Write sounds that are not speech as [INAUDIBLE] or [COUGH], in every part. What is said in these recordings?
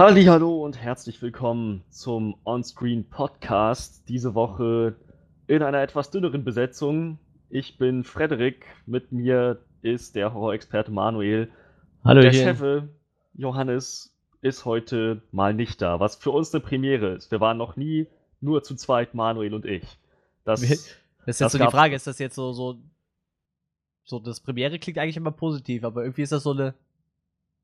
Hallo und herzlich willkommen zum Onscreen Podcast. Diese Woche in einer etwas dünneren Besetzung. Ich bin Frederik, mit mir ist der Horrorexperte Manuel. Hallo der hier. Chefe Johannes ist heute mal nicht da, was für uns eine Premiere ist. Wir waren noch nie nur zu zweit, Manuel und ich. Das, Das ist jetzt Das so die Frage, ist das jetzt so, so, so, das Premiere klingt eigentlich immer positiv, aber irgendwie ist das so eine,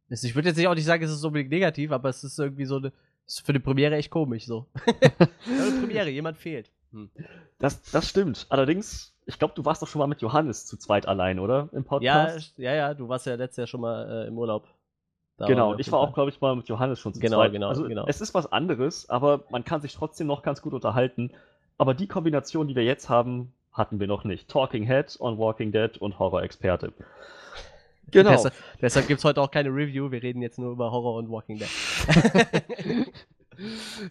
ich würde jetzt nicht auch nicht sagen, es ist unbedingt negativ, aber es ist irgendwie so eine, ist für eine Premiere echt komisch, so. [LAUGHS] ja, eine Premiere, jemand fehlt. Hm. das, das stimmt. Allerdings, ich glaube, du warst doch schon mal mit Johannes zu zweit allein, oder? Im Ja, Podcast? ja, ja, du warst ja letztes Jahr schon mal äh, im Urlaub. Da Genau, ich war auch, glaube ich, mal mit Johannes schon zu Genau, zweit. genau, also, genau. Es ist was anderes, aber man kann sich trotzdem noch ganz gut unterhalten. Aber die Kombination, die wir jetzt haben, hatten wir noch nicht. Talking Head on Walking Dead und Horror-Experte. Genau. Deshalb, deshalb gibt es heute auch keine Review, wir reden jetzt nur über Horror und Walking Dead. [LAUGHS]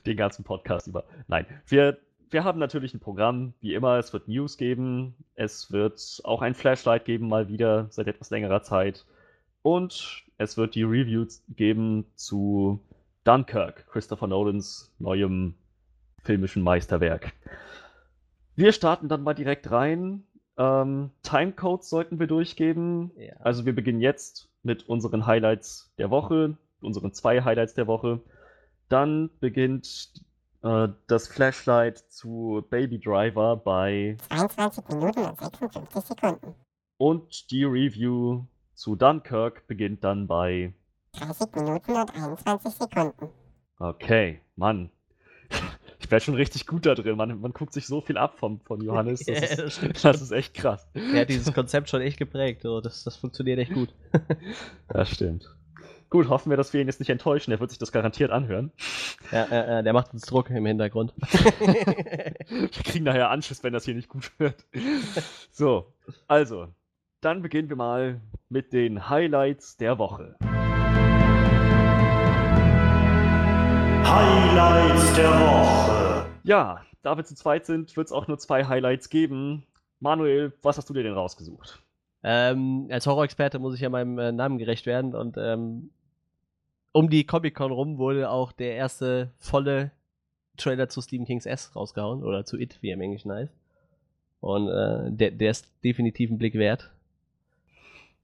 Den ganzen Podcast über. Nein, wir, wir haben natürlich ein Programm, wie immer. Es wird News geben. Es wird auch ein Flashlight geben, mal wieder, seit etwas längerer Zeit. Und es wird die Reviews geben zu Dunkirk, Christopher Nolans neuem filmischen Meisterwerk. Wir starten dann mal direkt rein. Ähm, Timecodes sollten wir durchgeben. ja. Also wir beginnen jetzt mit unseren Highlights der Woche, unseren zwei Highlights der Woche. Dann beginnt äh, das Flashlight zu Baby Driver bei 22 Minuten und 56 Sekunden. und die Review zu Dunkirk beginnt dann bei 30 Minuten und 21 Sekunden. Okay, Mann. [LAUGHS] Ich werde schon richtig gut da drin. Man, man guckt sich so viel ab vom, von Johannes. Das, [LAUGHS] Ja, ist, das ist echt krass. Er hat dieses Konzept schon echt geprägt, so. das, das funktioniert echt gut. [LAUGHS] Das stimmt. Gut, hoffen wir, dass wir ihn jetzt nicht enttäuschen. Er wird sich das garantiert anhören. Ja, äh, äh, der macht uns Druck im Hintergrund. [LAUGHS] Wir kriegen nachher Anschluss, wenn das hier nicht gut wird. So, also, dann beginnen wir mal mit den Highlights der Woche. Highlights der Woche. Ja, da wir zu zweit sind, wird es auch nur zwei Highlights geben. Manuel, was hast du dir denn rausgesucht? ähm, als Horrorexperte muss ich ja meinem äh, Namen gerecht werden und ähm, um die Comic-Con rum wurde auch der erste volle Trailer zu Stephen King's S rausgehauen oder zu It, wie er im Englischen heißt. Und äh, der, der ist definitiv einen Blick wert.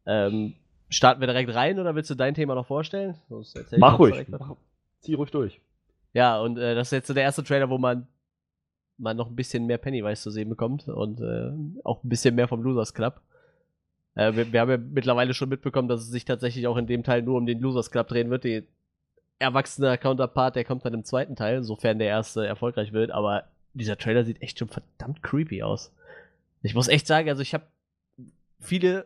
Ähm, starten wir direkt rein oder willst du dein Thema noch vorstellen? Mach ruhig. Mach, zieh ruhig durch. Ja, und äh, das ist jetzt so der erste Trailer, wo man, man noch ein bisschen mehr Pennywise zu sehen bekommt und äh, auch ein bisschen mehr vom Losers Club. Äh, wir, wir haben ja mittlerweile schon mitbekommen, dass es sich tatsächlich auch in dem Teil nur um den Losers Club drehen wird. Die erwachsene Counterpart, der kommt dann im zweiten Teil, sofern der erste erfolgreich wird. Aber dieser Trailer sieht echt schon verdammt creepy aus. Ich muss echt sagen, also ich habe viele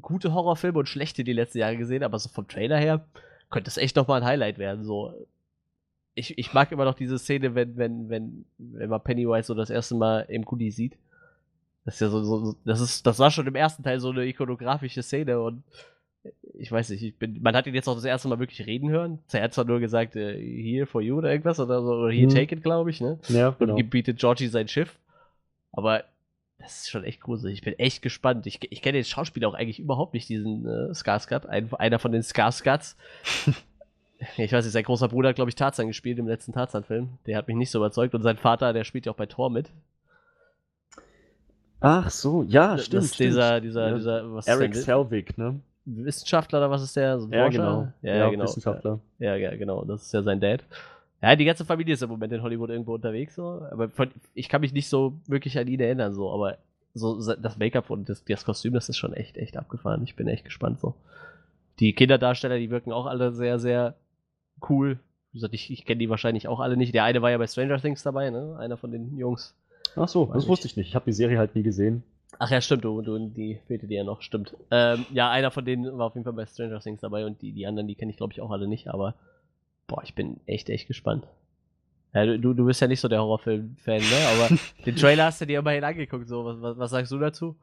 gute Horrorfilme und schlechte die letzten Jahre gesehen, aber so vom Trailer her könnte es echt nochmal ein Highlight werden. So, ich, ich mag immer noch diese Szene, wenn, wenn, wenn, wenn man Pennywise so das erste Mal im Goodie sieht. Das ist ja so, so, das ist, das war schon im ersten Teil so eine ikonografische Szene und ich weiß nicht, ich bin, man hat ihn jetzt auch das erste Mal wirklich reden hören. Er hat zwar nur gesagt, äh, here for you oder irgendwas oder so, oder here Mhm. take it, glaube ich, ne? Ja, Und gebietet Georgie sein Schiff. Aber das ist schon echt gruselig. Ich bin echt gespannt. Ich, ich kenne den Schauspieler auch eigentlich überhaupt nicht, diesen äh, Skarsgård. Ein, einer von den Skarsgårds. [LAUGHS] ich weiß nicht, sein großer Bruder hat, glaube ich, Tarzan gespielt im letzten Tarzan-Film. Der hat mich nicht so überzeugt. Und sein Vater, der spielt ja auch bei Thor mit. Ach so, ja, das stimmt. ist stimmt. dieser, dieser, Ja. dieser, was Eric ist? Selvig, ne? Wissenschaftler oder was ist der? So ein Ja, Forscher? genau. Ja, ja, genau. Wissenschaftler. Ja, ja, genau. Das ist ja sein Dad. Ja, die ganze Familie ist im Moment in Hollywood irgendwo unterwegs, so. Aber von, ich kann mich nicht so wirklich an ihn erinnern, so. Aber so das Make-up und das, das Kostüm, das ist schon echt, echt abgefahren. Ich bin echt gespannt, so. Die Kinderdarsteller, die wirken auch alle sehr, sehr cool. Wie gesagt, ich, ich kenne die wahrscheinlich auch alle nicht. Der eine war ja bei Stranger Things dabei, ne? Einer von den Jungs. Ach so, Weiß das wusste ich nicht. Ich habe die Serie halt nie gesehen. Ach ja, stimmt, du, du, die fehlte dir ja noch, stimmt. Ähm, ja, einer von denen war auf jeden Fall bei Stranger Things dabei und die, die anderen, die kenne ich glaube ich auch alle nicht, aber boah, ich bin echt, echt gespannt. Ja, du, du- du bist ja nicht so der Horrorfilm-Fan, ne? Aber [LAUGHS] den Trailer hast du dir immerhin angeguckt, so. Was, was, was sagst du dazu?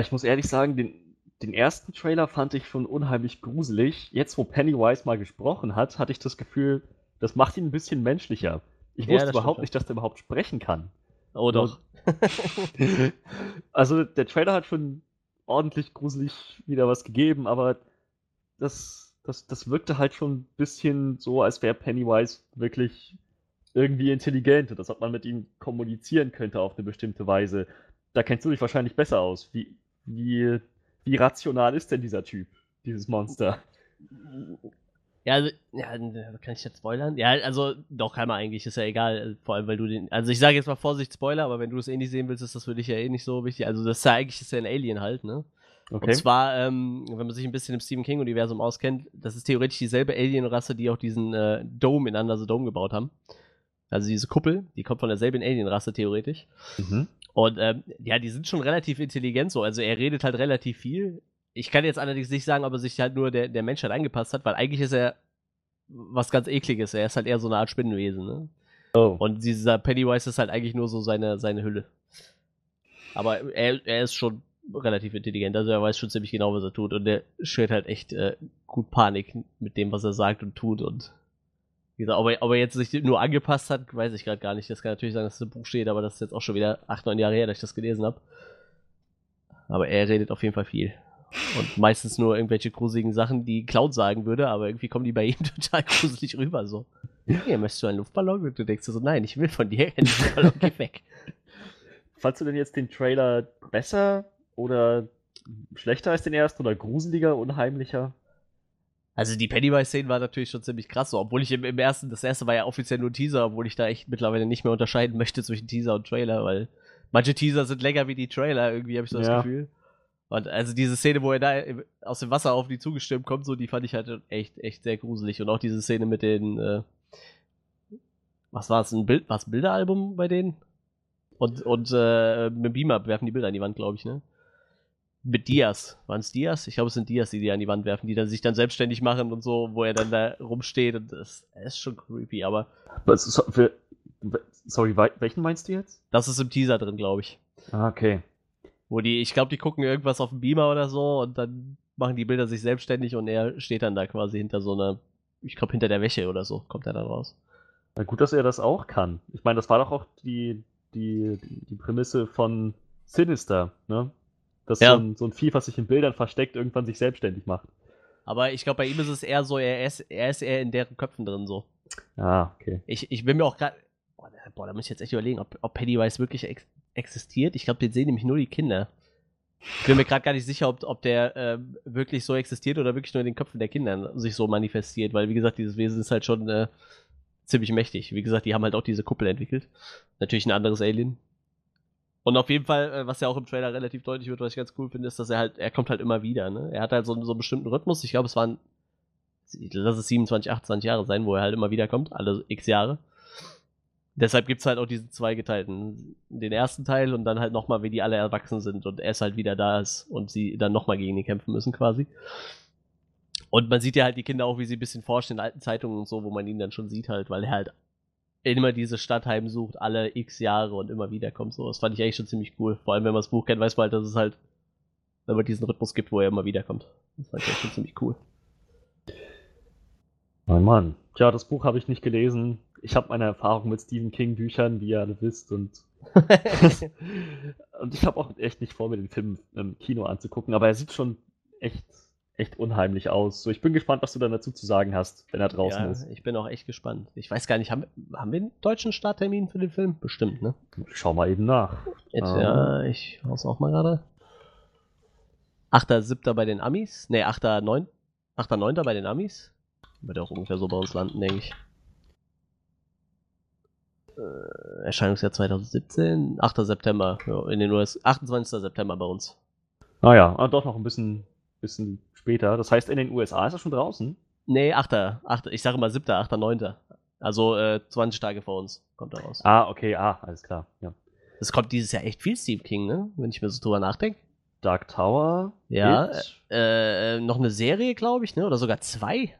Ich muss ehrlich sagen, den, den ersten Trailer fand ich schon unheimlich gruselig. Jetzt, wo Pennywise mal gesprochen hat, hatte ich das Gefühl, das macht ihn ein bisschen menschlicher. Ich Ja, wusste überhaupt nicht, dass der überhaupt sprechen kann. Oh doch. [LAUGHS] also, der Trailer hat schon ordentlich gruselig wieder was gegeben, aber das, das, das wirkte halt schon ein bisschen so, als wäre Pennywise wirklich irgendwie intelligent und ob man mit ihm kommunizieren könnte auf eine bestimmte Weise. Da kennst du dich wahrscheinlich besser aus. Wie, wie, wie rational ist denn dieser Typ, dieses Monster? Ja, also, ja, kann ich jetzt spoilern? Ja, also, doch, kann man eigentlich, ist ja egal. Vor allem, weil du den. Also, ich sage jetzt mal Vorsicht, Spoiler, aber wenn du es eh nicht sehen willst, ist das für dich ja eh nicht so wichtig. Also, das ist ja eigentlich ist ja ein Alien halt, ne? Okay. Und zwar, ähm, wenn man sich ein bisschen im Stephen King-Universum auskennt, das ist theoretisch dieselbe Alien-Rasse, die auch diesen äh, Dome in Under the Dome gebaut haben. Also diese Kuppel, die kommt von derselben Alien-Rasse theoretisch. Mhm. Und ähm, ja, die sind schon relativ intelligent so. Also er redet halt relativ viel. Ich kann jetzt allerdings nicht sagen, ob er sich halt nur der, der Menschheit angepasst hat, weil eigentlich ist er was ganz ekliges. Er ist halt eher so eine Art Spinnenwesen, ne? Oh. Und dieser Pennywise ist halt eigentlich nur so seine, seine Hülle. Aber er, er ist schon relativ intelligent, also er weiß schon ziemlich genau, was er tut. Und er schürt halt echt äh, gut Panik mit dem, was er sagt und tut. Und wie gesagt, ob er, ob er jetzt sich nur angepasst hat, weiß ich gerade gar nicht. Das kann natürlich sein, dass es im Buch steht, aber das ist jetzt auch schon wieder acht, neun Jahre her, dass ich das gelesen habe. Aber er redet auf jeden Fall viel. Und meistens nur irgendwelche gruseligen Sachen, die Cloud sagen würde, aber irgendwie kommen die bei ihm [LAUGHS] total gruselig rüber. So, hey, möchtest du einen Luftballon? Und du denkst so, nein, ich will von dir einen Luftballon, geh weg. Fandst du denn jetzt den Trailer besser oder schlechter als den ersten oder gruseliger, unheimlicher? Also die Pennywise-Szenen waren natürlich schon ziemlich krass, so, obwohl ich im, im ersten, das erste war ja offiziell nur ein Teaser, obwohl ich da echt mittlerweile nicht mehr unterscheiden möchte zwischen Teaser und Trailer, weil manche Teaser sind länger wie die Trailer, irgendwie habe ich so das Ja. Gefühl. Und also diese Szene, wo er da aus dem Wasser auf die zugestürmt kommt, so, die fand ich halt echt, echt sehr gruselig. Und auch diese Szene mit den, äh, was war es, ein Bild, war es ein Bilderalbum bei denen? Und, und äh, mit dem Beamer werfen die Bilder an die Wand, glaube ich, ne? Mit Dias. Waren es Dias? Ich glaube, es sind Dias, die die an die Wand werfen, die dann sich dann selbstständig machen und so, wo er dann da rumsteht und das, ist schon creepy, aber Was, für, sorry, welchen meinst du jetzt? das ist im Teaser drin, glaube ich. Ah, okay. Wo die, ich glaube, die gucken irgendwas auf dem Beamer oder so und dann machen die Bilder sich selbstständig und er steht dann da quasi hinter so einer, ich glaube, hinter der Wäsche oder so, kommt er dann raus. Na gut, dass er das auch kann. Ich meine, das war doch auch die, die, die Prämisse von Sinister, ne? Dass Ja. so, ein, so ein Vieh, was sich in Bildern versteckt, irgendwann sich selbstständig macht. Aber ich glaube, bei ihm ist es eher so, er ist, er ist eher in deren Köpfen drin so. Ah, okay. Ich, ich bin mir auch gerade. Boah, da- boah, da muss ich jetzt echt überlegen, ob, ob Pennywise wirklich ex existiert. Ich glaube, den sehen nämlich nur die Kinder. Ich bin mir gerade gar nicht sicher, ob, ob der ähm, wirklich so existiert oder wirklich nur in den Köpfen der Kinder sich so manifestiert, weil, wie gesagt, dieses Wesen ist halt schon äh, ziemlich mächtig. Wie gesagt, die haben halt auch diese Kuppel entwickelt. Natürlich ein anderes Alien. Und auf jeden Fall, äh, was ja auch im Trailer relativ deutlich wird, was ich ganz cool finde, ist, dass er halt, er kommt halt immer wieder, ne? Er hat halt so, einen- so einen bestimmten Rhythmus. Ich glaube, es waren, lass es 27, 28 Jahre sein, wo er halt immer wieder kommt, alle x Jahre. Deshalb gibt es halt auch diesen zweigeteilten, den ersten Teil und dann halt nochmal, wie die alle erwachsen sind und er ist halt wieder da ist und sie dann nochmal gegen ihn kämpfen müssen quasi. Und man sieht ja halt die Kinder auch, wie sie ein bisschen forschen in alten Zeitungen und so, wo man ihn dann schon sieht halt, weil er halt immer diese Stadt heimsucht, alle x Jahre und immer wieder kommt so. Das fand ich eigentlich schon ziemlich cool. Vor allem, wenn man das Buch kennt, weiß man halt, dass es halt immer diesen Rhythmus gibt, wo er immer wieder kommt. Das fand ich eigentlich schon ziemlich cool. Mein Mann. Tja, das Buch habe ich nicht gelesen. Ich habe meine Erfahrung mit Stephen King Büchern, wie ihr alle wisst, und, [LAUGHS] und ich habe auch echt nicht vor, mir den Film im Kino anzugucken, aber er sieht schon echt, echt unheimlich aus. So, ich bin gespannt, was du dann dazu zu sagen hast, wenn er draußen ja, ist. ich bin auch echt gespannt. Ich weiß gar nicht, haben, haben wir einen deutschen Starttermin für den Film? Bestimmt, ne? Ich schau mal eben nach. Jetzt, Ähm. ja, ich hau's auch mal gerade. 8.7. bei den Amis. Ne, 8.9. 8.9. bei den Amis. Wird auch ungefähr so bei uns landen, denke ich. Äh, Erscheinungsjahr 2017. 8. September. Ja, in den US. 28. September bei uns. Ah ja, ah, doch noch ein bisschen, bisschen später. Das heißt, in den USA ist er schon draußen. Nee, 8. 8. Ich sage mal 7. 8. 9. Also äh, 20 Tage vor uns kommt er raus. Ah, okay, ah, alles klar. Ja. Es kommt dieses Jahr echt viel Steve King, ne? Wenn ich mir so drüber nachdenke. Dark Tower. Ja, It. Äh, noch eine Serie, glaube ich, ne? Oder sogar zwei.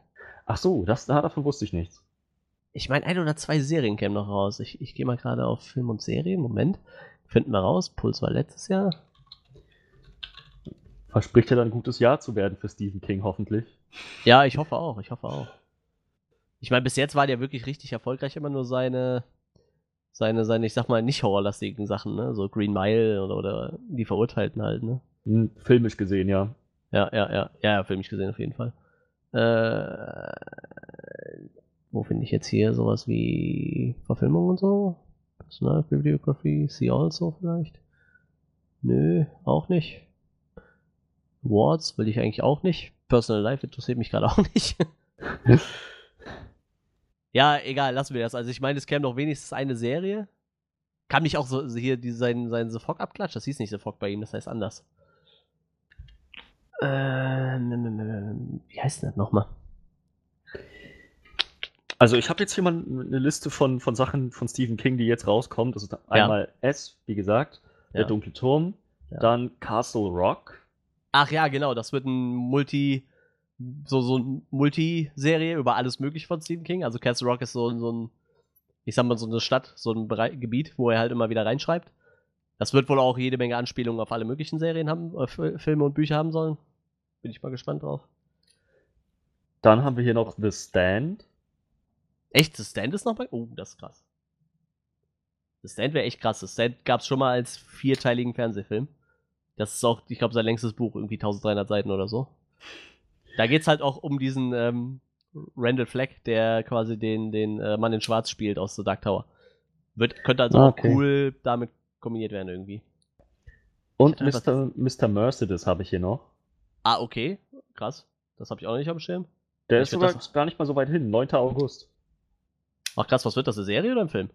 Ach so, das, davon wusste ich nichts. Ich meine, ein oder zwei Serien kämen noch raus. Ich, ich gehe mal gerade auf Film und Serie. Moment. Finden wir raus. Puls war letztes Jahr. Verspricht ja dann ein gutes Jahr zu werden für Stephen King, hoffentlich. Ja, ich hoffe auch. Ich hoffe auch. Ich meine, bis jetzt waren ja wirklich richtig erfolgreich immer nur seine, seine, seine, ich sag mal, nicht horrorlastigen Sachen, ne? So Green Mile oder, oder die Verurteilten halt, ne? Hm, filmisch gesehen, ja. Ja, ja, ja. Ja, ja, filmisch gesehen auf jeden Fall. Äh, wo finde ich jetzt hier sowas wie Verfilmung und so? Personalbibliografie, See Also vielleicht? Nö, auch nicht. Awards will ich eigentlich auch nicht. Personal Life interessiert mich gerade [LAUGHS] auch nicht. ja, egal, lassen wir das. Also ich meine, es käme doch wenigstens eine Serie. Kann mich auch so hier die, sein, sein The Fog abklatschen. Das hieß nicht The Fog bei ihm, das heißt anders. Äh, wie heißt denn das nochmal? Also ich habe jetzt hier mal eine Liste von, von Sachen von Stephen King, die jetzt rauskommt. Das ist einmal S, wie gesagt, Ja. der dunkle Turm, Ja. dann Castle Rock. Ach ja, genau, das wird ein Multi, so, so ein Multiserie über alles mögliche von Stephen King. Also Castle Rock ist so, so ein, ich sag mal, so eine Stadt, so ein Berei Gebiet, wo er halt immer wieder reinschreibt. Das wird wohl auch jede Menge Anspielungen auf alle möglichen Serien haben, äh, Filme und Bücher haben sollen. Bin ich mal gespannt drauf. Dann haben wir hier noch The Stand. Echt, das Stand ist noch bei. Oh, das ist krass. Das Stand wäre echt krass. Das Stand gab es schon mal als vierteiligen Fernsehfilm. Das ist auch, ich glaube, sein längstes Buch, irgendwie 1300 Seiten oder so. Da geht es halt auch um diesen ähm, Randall Fleck, der quasi den, den äh, Mann in Schwarz spielt aus The Dark Tower. Wird, könnte also Ah, auch okay. cool damit kombiniert werden irgendwie. Und Mr. Mr. Mercedes habe ich hier noch. Ah, okay. Krass. Das habe ich auch nicht auf dem Schirm. Der Ich ist sogar gar nicht mal so weit hin, 9. August. Ach krass, was wird das, eine Serie oder ein Film?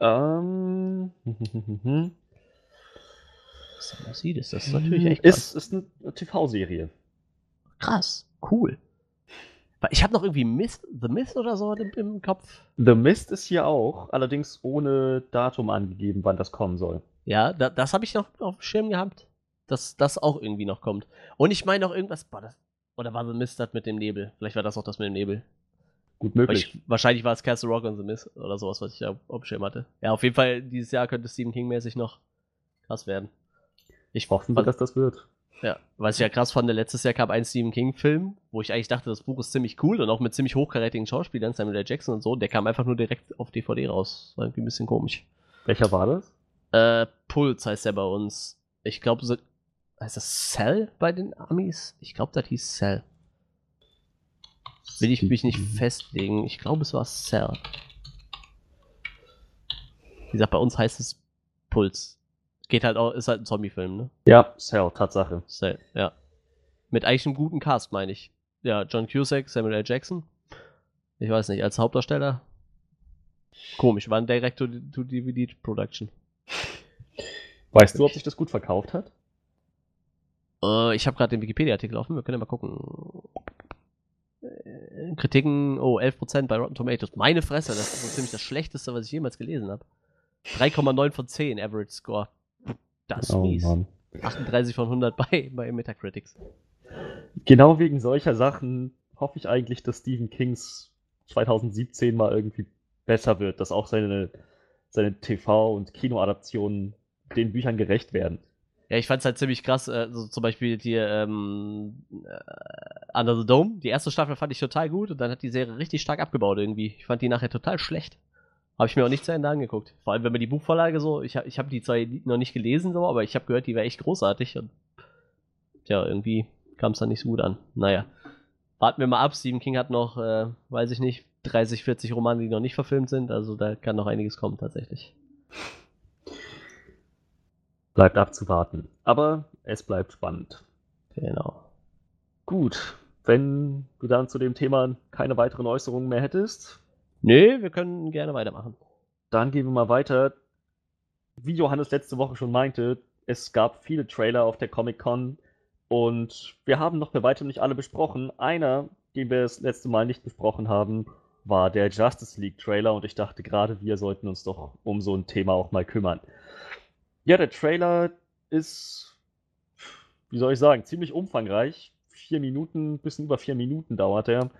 Ähm, [LAUGHS] Mercedes, das ist natürlich echt krass. ist, ist eine TV-Serie. Krass, cool. Ich habe noch irgendwie Myth, The Myth oder so im, im Kopf. The Mist ist hier auch, allerdings ohne Datum angegeben, wann das kommen soll. Ja, da, das habe ich noch auf dem Schirm gehabt, dass das auch irgendwie noch kommt. Und ich meine noch irgendwas, boah, das, oder war The Mist das mit dem Nebel? Vielleicht war das auch das mit dem Nebel. Gut möglich. Ich, wahrscheinlich war es Castle Rock und The Mist oder sowas, was ich da auf dem Schirm hatte. Ja, auf jeden Fall, dieses Jahr könnte Stephen King-mäßig noch krass werden. Ich Hoffen wir, dass das wird. Ja, was ich ja krass fand, letztes Jahr kam ein Stephen King-Film, wo ich eigentlich dachte, das Buch ist ziemlich cool und auch mit ziemlich hochkarätigen Schauspielern, Samuel L. Jackson und so. Der kam einfach nur direkt auf DVD raus. War irgendwie ein bisschen komisch. Welcher war das? Äh, Puls heißt der bei uns. Ich glaube, so, heißt das Cell bei den Amis? Ich glaube, das hieß Cell. Will ich mich nicht festlegen. Ich glaube, es war Cell. Wie gesagt, bei uns heißt es Puls. Geht halt auch, ist halt ein Zombie-Film, ne? Ja, Cell, Tatsache. Cell, ja. Mit eigentlich einem guten Cast, meine ich. Ja, John Cusack, Samuel L. Jackson. Ich weiß nicht, als Hauptdarsteller. Komisch, war ein Direct-to-DVD-Production. Weißt du, ob sich das gut verkauft hat? Äh, ich habe gerade den Wikipedia-Artikel offen, wir können ja mal gucken. Äh, Kritiken, oh, 11% bei Rotten Tomatoes. Meine Fresse, das ist so ziemlich das Schlechteste, was ich jemals gelesen habe. 3,9 von 10 Average Score. Das ist oh mies. Mann. 38 von 100 bei, bei Metacritics. Genau wegen solcher Sachen hoffe ich eigentlich, dass Stephen Kings 2017 mal irgendwie besser wird, dass auch seine, seine TV- und Kinoadaptionen den Büchern gerecht werden. Ja, ich fand's halt ziemlich krass, äh, so zum Beispiel hier ähm, äh, Under the Dome. Die erste Staffel fand ich total gut und dann hat die Serie richtig stark abgebaut irgendwie. Ich fand die nachher total schlecht. Habe ich mir auch nicht zu Ende angeguckt. Vor allem, wenn man die Buchvorlage so, ich habe ich hab die zwar noch nicht gelesen, so, aber ich habe gehört, die wäre echt großartig und tja, irgendwie kam es dann nicht so gut an. Naja, warten wir mal ab. Stephen King hat noch, äh, weiß ich nicht, 30, 40 Romane, die noch nicht verfilmt sind, also da kann noch einiges kommen tatsächlich. Bleibt abzuwarten. Aber es bleibt spannend. Genau. Gut, wenn du dann zu dem Thema keine weiteren Äußerungen mehr hättest, Nö, wir können gerne weitermachen. dann gehen wir mal weiter. Wie Johannes letzte Woche schon meinte, es gab viele Trailer auf der Comic-Con und wir haben noch bei weitem nicht alle besprochen. Einer, den wir das letzte Mal nicht besprochen haben, war der Justice League Trailer und ich dachte gerade, wir sollten uns doch um so ein Thema auch mal kümmern. Ja, der Trailer ist, wie soll ich sagen, ziemlich umfangreich. Vier Minuten, bisschen über vier Minuten dauert er.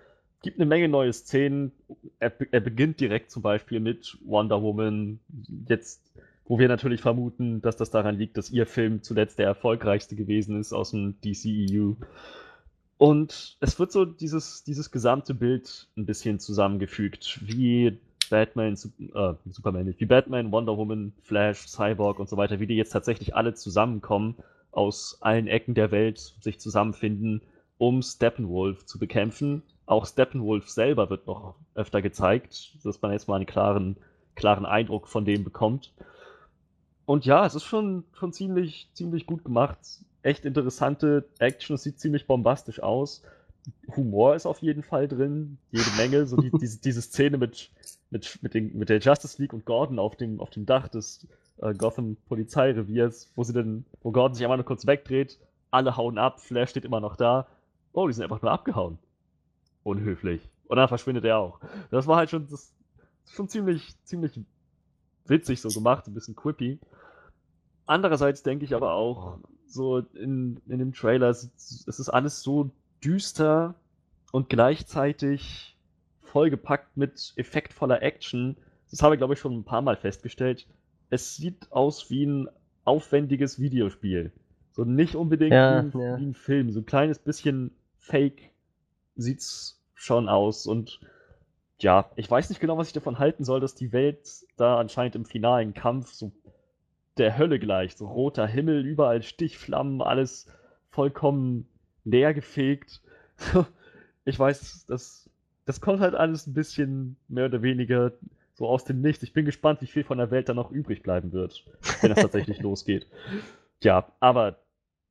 Gibt eine Menge neue Szenen. Er, er beginnt direkt zum Beispiel mit Wonder Woman. Jetzt, wo wir natürlich vermuten, dass das daran liegt, dass ihr Film zuletzt der erfolgreichste gewesen ist aus dem DCEU. Und es wird so dieses, dieses gesamte Bild ein bisschen zusammengefügt, wie Batman, äh, Superman nicht, wie Batman, Wonder Woman, Flash, Cyborg und so weiter, wie die jetzt tatsächlich alle zusammenkommen, aus allen Ecken der Welt sich zusammenfinden um Steppenwolf zu bekämpfen. Auch Steppenwolf selber wird noch öfter gezeigt, dass man jetzt mal einen klaren, klaren Eindruck von dem bekommt. Und ja, es ist schon, schon ziemlich, ziemlich gut gemacht. Echt interessante Action, es sieht ziemlich bombastisch aus. Humor ist auf jeden Fall drin, jede Menge. So die, diese, diese Szene mit, mit, mit, den, mit der Justice League und Gordon auf dem, auf dem Dach des äh, Gotham Polizeireviers, wo sie dann, wo Gordon sich einmal nur kurz wegdreht, alle hauen ab, Flash steht immer noch da. Oh, die sind einfach nur abgehauen. Unhöflich. Und dann verschwindet er auch. Das war halt schon, das, schon ziemlich, ziemlich witzig so gemacht, ein bisschen quippy. Andererseits denke ich aber auch, so in, in dem Trailer, es, es ist alles so düster und gleichzeitig vollgepackt mit effektvoller Action. Das habe ich, glaube ich, schon ein paar Mal festgestellt. Es sieht aus wie ein aufwendiges Videospiel. So nicht unbedingt Ja, wie, ein, ja. wie ein Film. So ein kleines bisschen fake sieht's schon aus. Und ja, ich weiß nicht genau, was ich davon halten soll, dass die Welt da anscheinend im finalen Kampf so der Hölle gleicht. So roter Himmel, überall Stichflammen, alles vollkommen leer gefegt. [LAUGHS] Ich weiß, das, das kommt halt alles ein bisschen mehr oder weniger so aus dem Nichts. Ich bin gespannt, wie viel von der Welt da noch übrig bleiben wird, wenn das tatsächlich [LAUGHS] losgeht. Ja, aber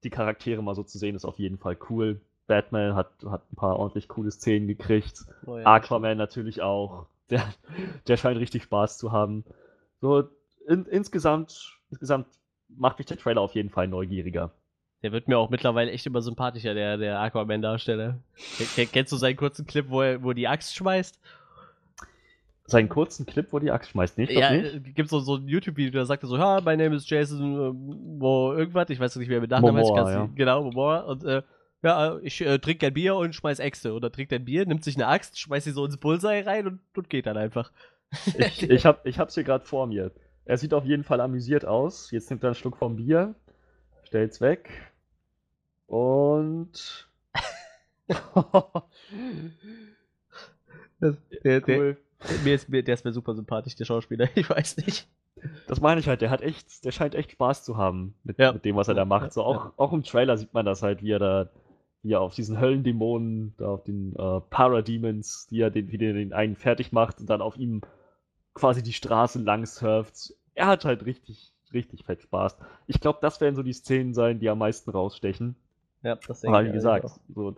die Charaktere mal so zu sehen, ist auf jeden Fall cool. Batman hat, hat ein paar ordentlich coole Szenen gekriegt. Oh ja, Aquaman natürlich auch. Der, der scheint richtig Spaß zu haben. So, in, insgesamt, insgesamt macht mich der Trailer auf jeden Fall neugieriger. Der wird mir auch mittlerweile echt immer sympathischer, der, der Aquaman-Darsteller. Ken- Kennst du seinen kurzen Clip, wo er wo die Axt schmeißt? Seinen kurzen Clip, wo die Axt schmeißt, nicht? Ja, nicht? äh, gibt so, so ein YouTube-Video, da sagt er so, ja, my name is Jason, wo irgendwas, ich weiß nicht, wie er mit Nachnamen heißt, ja. genau, Momoa, und äh, ja, ich äh, trinke ein Bier und schmeiß Äxte. Oder trinkt ein Bier, nimmt sich eine Axt, schmeißt sie so ins Bullseye rein und, und geht dann einfach. Ich, ich, hab, ich hab's hier gerade vor mir. Er sieht auf jeden Fall amüsiert aus. Jetzt nimmt er einen Schluck vom Bier, stellt's weg und. [LAUGHS] Das, der, der, cool. mir ist, mir, der ist mir super sympathisch, der Schauspieler, [LAUGHS] ich weiß nicht. Das meine ich halt, der hat echt, der scheint echt Spaß zu haben mit, Ja. mit dem, was er da Ja, macht. So ja, auch, auch im Trailer sieht man das halt, wie er da, er auf diesen Höllendämonen, da auf den äh, Parademons, die er den, wie der den einen fertig macht und dann auf ihm quasi die Straße lang surft. Er hat halt richtig, richtig fett Spaß. Ich glaube, das werden so die Szenen sein, die am meisten rausstechen. Ja, das Aber ich wie gesagt, auch. so,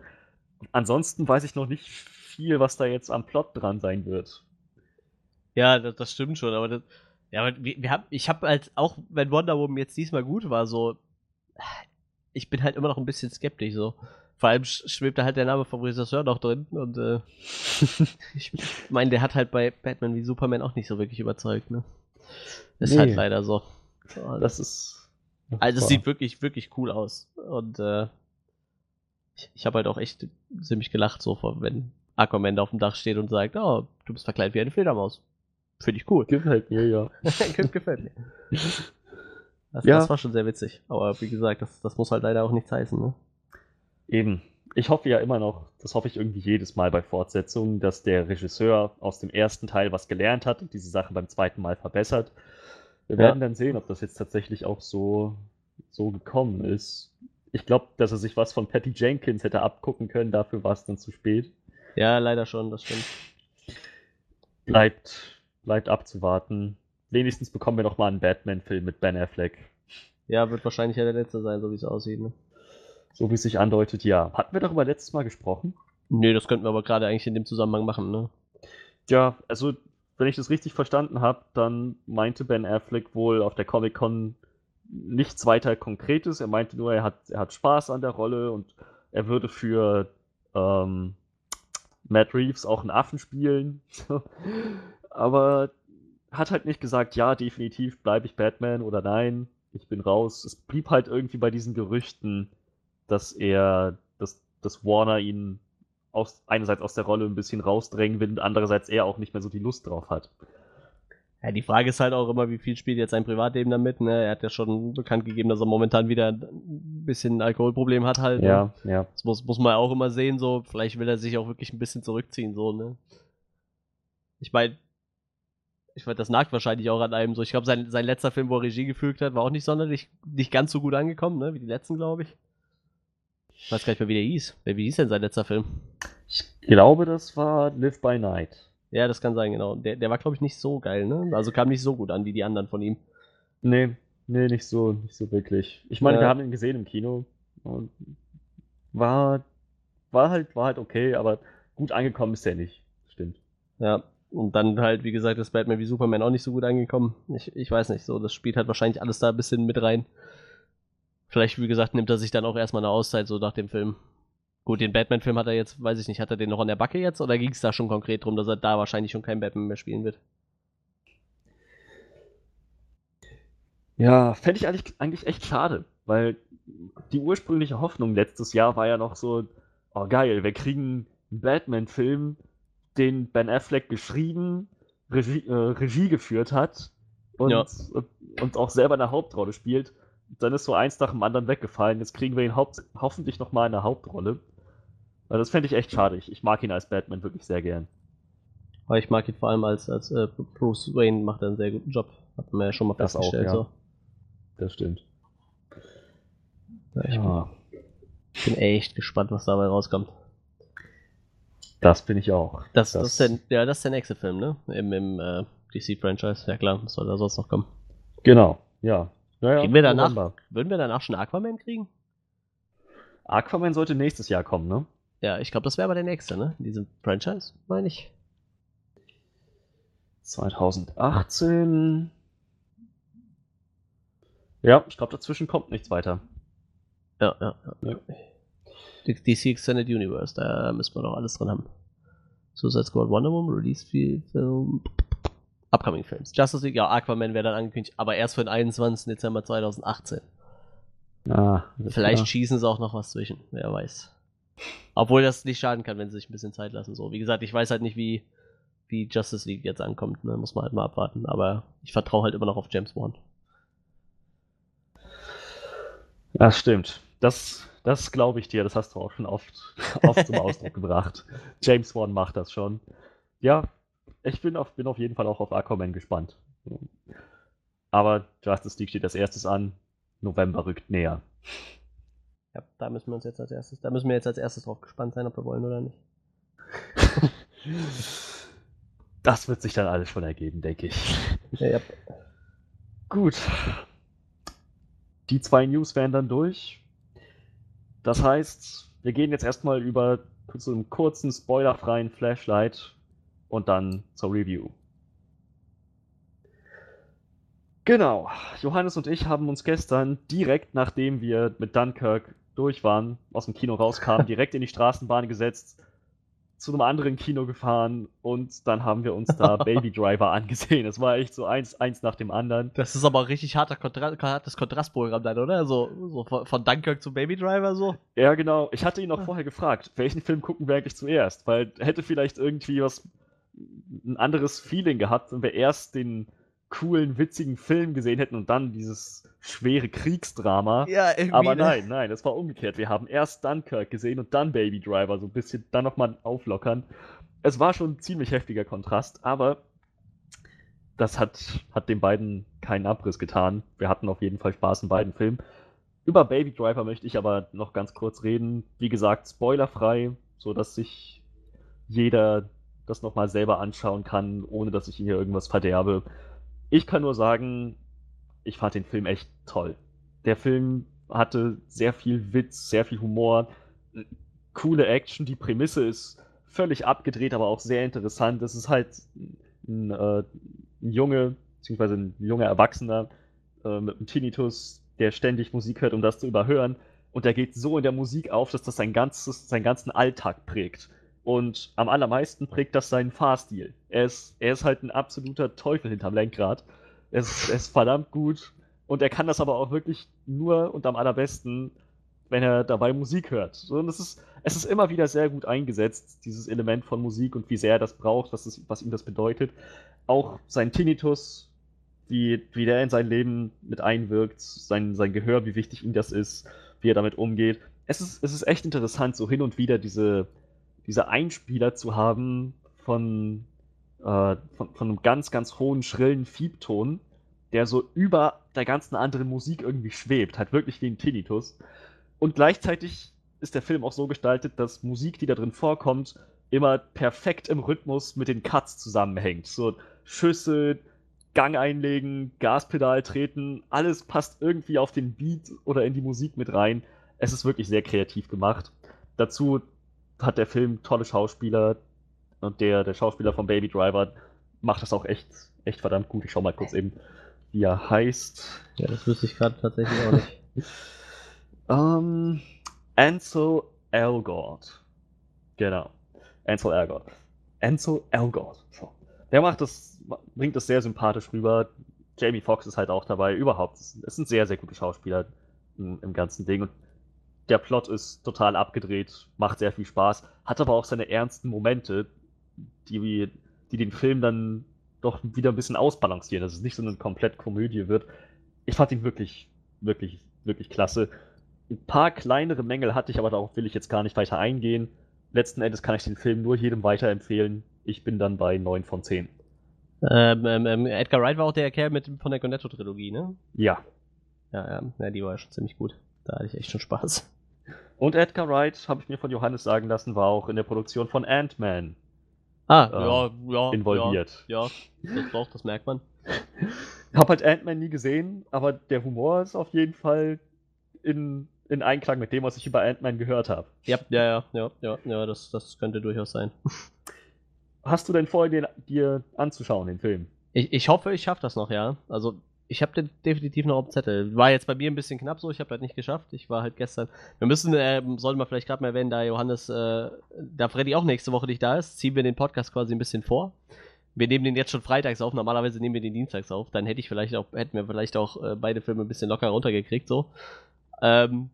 ansonsten weiß ich noch nicht viel, was da jetzt am Plot dran sein wird. Ja, das, das stimmt schon, aber das, ja, aber wir, wir haben, ich habe halt auch, wenn Wonder Woman jetzt diesmal gut war, so, ich bin halt immer noch ein bisschen skeptisch, so. Vor allem sch- schwebt da halt der Name vom Regisseur noch drin und äh, [LAUGHS] ich meine, der hat halt bei Batman wie Superman auch nicht so wirklich überzeugt, ne? Ist Nee. halt leider so. So, Das ist. also es sieht wirklich, wirklich cool aus. Und äh, ich, ich habe halt auch echt ziemlich gelacht, so wenn Aquaman da auf dem Dach steht und sagt, oh, du bist verkleidet wie eine Fledermaus. Finde ich cool. [LAUGHS] gefällt mir, ja. Ge- Gefällt mir. [LAUGHS] Das, Ja. das war schon sehr witzig. Aber wie gesagt, das, das muss halt leider auch nichts heißen, ne? Eben. Ich hoffe ja immer noch, das hoffe ich irgendwie jedes Mal bei Fortsetzungen, dass der Regisseur aus dem ersten Teil was gelernt hat und diese Sache beim zweiten Mal verbessert. Wir Ja. werden dann sehen, ob das jetzt tatsächlich auch so, so gekommen ist. Ich glaube, dass er sich was von Patty Jenkins hätte abgucken können, dafür war es dann zu spät. Ja, leider schon, das stimmt. Bleibt, bleibt abzuwarten. Wenigstens bekommen wir noch mal einen Batman-Film mit Ben Affleck. Ja, wird wahrscheinlich ja der letzte sein, so wie es aussieht, ne? So wie es sich andeutet, ja. Hatten wir darüber letztes Mal gesprochen? Nee, das könnten wir aber gerade eigentlich in dem Zusammenhang machen, ne? Ja, also wenn ich das richtig verstanden habe, dann meinte Ben Affleck wohl auf der Comic-Con nichts weiter Konkretes. Er meinte nur, er hat, er hat Spaß an der Rolle und er würde für ähm, Matt Reeves auch einen Affen spielen. [LAUGHS] Aber hat halt nicht gesagt, ja, definitiv bleibe ich Batman oder nein, ich bin raus. Es blieb halt irgendwie bei diesen Gerüchten, dass er, dass, dass Warner ihn aus, einerseits aus der Rolle ein bisschen rausdrängen will und andererseits er auch nicht mehr so die Lust drauf hat. Ja, die Frage ist halt auch immer, wie viel spielt jetzt sein Privatleben damit, ne? Er hat ja schon bekannt gegeben, dass er momentan wieder ein bisschen ein Alkoholproblem hat halt. Ne? Ja, ja. Das muss, muss man auch immer sehen, so. Vielleicht will er sich auch wirklich ein bisschen zurückziehen, so, ne? Ich meine, ich meine, das nagt wahrscheinlich auch an einem so. Ich glaube, sein, sein letzter Film, wo er Regie gefügt hat, war auch nicht sonderlich, nicht ganz so gut angekommen, ne? Wie die letzten, glaube ich. Ich weiß gar nicht mehr, wie der hieß. Wie hieß denn sein letzter Film? Ich glaube, das war Live by Night. Ja, das kann sein, genau. Der, der war, glaube ich, nicht so geil, ne? Also kam nicht so gut an wie die anderen von ihm. Nee, nee, nicht so, nicht so wirklich. Ich meine, Ja. wir haben ihn gesehen im Kino. Und war, war halt, war halt okay, aber gut angekommen ist er nicht. Stimmt. Ja. Und dann halt, wie gesagt, ist Batman wie Superman auch nicht so gut angekommen. Ich, ich weiß nicht, so, das spielt halt wahrscheinlich alles da ein bisschen mit rein. Vielleicht, wie gesagt, nimmt er sich dann auch erstmal eine Auszeit, so nach dem Film. Gut, den Batman-Film hat er jetzt, weiß ich nicht, hat er den noch an der Backe jetzt oder ging es da schon konkret drum, dass er da wahrscheinlich schon kein Batman mehr spielen wird? Ja, fände ich eigentlich, eigentlich echt schade, weil die ursprüngliche Hoffnung letztes Jahr war ja noch so, oh geil, wir kriegen einen Batman-Film, den Ben Affleck geschrieben, Regie, äh, Regie geführt hat und, Ja. und, und auch selber eine Hauptrolle spielt. Dann ist so eins nach dem anderen weggefallen. Jetzt kriegen wir ihn haupt, hoffentlich nochmal in eine Hauptrolle. Weil das fände ich echt schade. Ich, ich mag ihn als Batman wirklich sehr gern. Aber ich mag ihn vor allem als, als äh, Bruce Wayne, macht er einen sehr guten Job. Hat man ja schon mal Das auch, festgestellt. ja. so. Das stimmt. Ja, ich Ja, bin echt gespannt, was dabei rauskommt. das bin ich auch. Das, das, ist der, ja, das ist der nächste Film, ne? Im, im äh, DC-Franchise. Ja klar, was soll da sonst noch kommen? Genau, ja. Naja, Kriegen wir danach, November. würden wir danach schon Aquaman kriegen? Aquaman sollte nächstes Jahr kommen, ne? Ja, ich glaube, das wäre aber der nächste, ne? In diesem Franchise, meine ich. 2018. Ja, ich glaube, dazwischen kommt nichts weiter. Ja, ja, ja. Ja. DC Extended Universe, da müssen wir doch alles drin haben. Suicide Squad, Wonder Woman, Release Film, Upcoming Films. Justice League, ja, Aquaman wäre dann angekündigt, aber erst für den 21. Dezember 2018. Ah, Vielleicht klar. schießen sie auch noch was zwischen, wer weiß. Obwohl das nicht schaden kann, wenn sie sich ein bisschen Zeit lassen. So, wie gesagt, ich weiß halt nicht, wie, wie Justice League jetzt ankommt, ne? Muss man halt mal abwarten. Aber ich vertraue halt immer noch auf James Wan. Das stimmt. Das, das glaube ich dir. Das hast du auch schon oft, oft zum Ausdruck [LAUGHS] gebracht. James Wan macht das schon. Ja, ich bin auf, bin auf jeden Fall auch auf Aquaman gespannt. Aber Justice League steht als erstes an. November rückt näher. Ja, da müssen wir uns jetzt als erstes, da müssen wir jetzt als erstes drauf gespannt sein, ob wir wollen oder nicht. [LAUGHS] Das wird sich dann alles schon ergeben, denke ich. Ja, ja. Gut. Die zwei News wären dann durch. Das heißt, wir gehen jetzt erstmal über zu einem kurzen, spoilerfreien Flashlight und dann zur Review. Genau. Johannes und ich haben uns gestern direkt nachdem wir mit Dunkirk durch waren, aus dem Kino rauskamen, [LAUGHS] direkt in die Straßenbahn gesetzt, zu einem anderen Kino gefahren und dann haben wir uns da [LAUGHS] Baby Driver angesehen. Es war echt so eins, eins nach dem anderen. Das ist aber ein richtig harter Kontra hartes Kontrastprogramm dann, oder? So, so von, von Dunkirk zu Baby Driver so. Ja, genau. Ich hatte ihn auch vorher gefragt, welchen Film gucken wir eigentlich zuerst? Weil hätte vielleicht irgendwie was ein anderes Feeling gehabt, wenn wir erst den coolen, witzigen Film gesehen hätten und dann dieses schwere Kriegsdrama. Ja, irgendwie. Aber ne? nein, nein, es war umgekehrt. Wir haben erst Dunkirk gesehen und dann Baby Driver, so ein bisschen dann nochmal auflockern. Es war schon ein ziemlich heftiger Kontrast, aber das hat, hat den beiden keinen Abriss getan. Wir hatten auf jeden Fall Spaß in beiden Filmen. Über Baby Driver möchte ich aber noch ganz kurz reden. Wie gesagt, spoilerfrei, so dass sich jeder das nochmal selber anschauen kann, ohne dass ich hier irgendwas verderbe. Ich kann nur sagen, ich fand den Film echt toll. Der Film hatte sehr viel Witz, sehr viel Humor, coole Action. Die Prämisse ist völlig abgedreht, aber auch sehr interessant. Es ist halt ein, äh, ein Junge, beziehungsweise ein junger Erwachsener äh, mit einem Tinnitus, der ständig Musik hört, um das zu überhören. Und der geht so in der Musik auf, dass das sein ganzes, seinen ganzen Alltag prägt. Und am allermeisten prägt das seinen Fahrstil. Er ist, er ist halt ein absoluter Teufel hinterm Lenkrad. Er ist, er ist verdammt gut. Und er kann das aber auch wirklich nur und am allerbesten, wenn er dabei Musik hört. Und es ist, es ist immer wieder sehr gut eingesetzt, dieses Element von Musik und wie sehr er das braucht, was, es, was ihm das bedeutet. Auch sein Tinnitus, wie, wie der in sein Leben mit einwirkt, sein, sein Gehör, wie wichtig ihm das ist, wie er damit umgeht. Es ist, es ist echt interessant, so hin und wieder diese, diese Einspieler zu haben von, äh, von, von einem ganz, ganz hohen, schrillen Fiebton, der so über der ganzen anderen Musik irgendwie schwebt, halt wirklich wie ein Tinnitus. Und gleichzeitig ist der Film auch so gestaltet, dass Musik, die da drin vorkommt, immer perfekt im Rhythmus mit den Cuts zusammenhängt. So Schüsse, Gang einlegen, Gaspedal treten, alles passt irgendwie auf den Beat oder in die Musik mit rein. Es ist wirklich sehr kreativ gemacht. Dazu hat der Film tolle Schauspieler und der, der Schauspieler von Baby Driver macht das auch echt, echt verdammt gut. Ich schau mal kurz eben, wie er heißt. Ja, das wüsste ich gerade tatsächlich auch nicht. [LAUGHS] Ähm, Ansel Elgort. Genau. Ansel Elgort. Ansel Elgort. So. Der macht das, bringt das sehr sympathisch rüber. Jamie Foxx ist halt auch dabei. Überhaupt, es sind sehr, sehr gute Schauspieler im, im ganzen Ding. Und der Plot ist total abgedreht, macht sehr viel Spaß, hat aber auch seine ernsten Momente, die, die den Film dann doch wieder ein bisschen ausbalancieren, dass es nicht so eine komplett Komödie wird. Ich fand ihn wirklich, wirklich, wirklich klasse. Ein paar kleinere Mängel hatte ich, aber darauf will ich jetzt gar nicht weiter eingehen. Letzten Endes kann ich den Film nur jedem weiterempfehlen. Ich bin dann bei 9 von 10. Ähm, ähm, ähm, Edgar Wright war auch der Kerl mit, von der Cornetto-Trilogie, ne? Ja. Ja, ja, ja, die war ja schon ziemlich gut. Da hatte ich echt schon Spaß. Und Edgar Wright, habe ich mir von Johannes sagen lassen, war auch in der Produktion von Ant-Man Ah, Ähm, ja, ja. involviert. Ja, ja das, doch, das merkt man. Ich habe halt Ant-Man nie gesehen, aber der Humor ist auf jeden Fall in, in Einklang mit dem, was ich über Ant-Man gehört habe. Ja, ja, ja, ja, ja, ja das, das könnte durchaus sein. Hast du denn vor, den, dir anzuschauen, den Film? Ich, ich hoffe, ich schaffe das noch, ja. Also, ich habe den definitiv noch auf dem Zettel. War jetzt bei mir ein bisschen knapp so, ich habe halt nicht geschafft. Ich war halt gestern. Wir müssen, äh, sollte man vielleicht gerade mal erwähnen, da Johannes, äh, da Freddy auch nächste Woche nicht da ist, ziehen wir den Podcast quasi ein bisschen vor. Wir nehmen den jetzt schon freitags auf, normalerweise nehmen wir den dienstags auf. Dann hätte ich vielleicht auch, hätten wir vielleicht auch äh, beide Filme ein bisschen locker runtergekriegt, so. Ähm,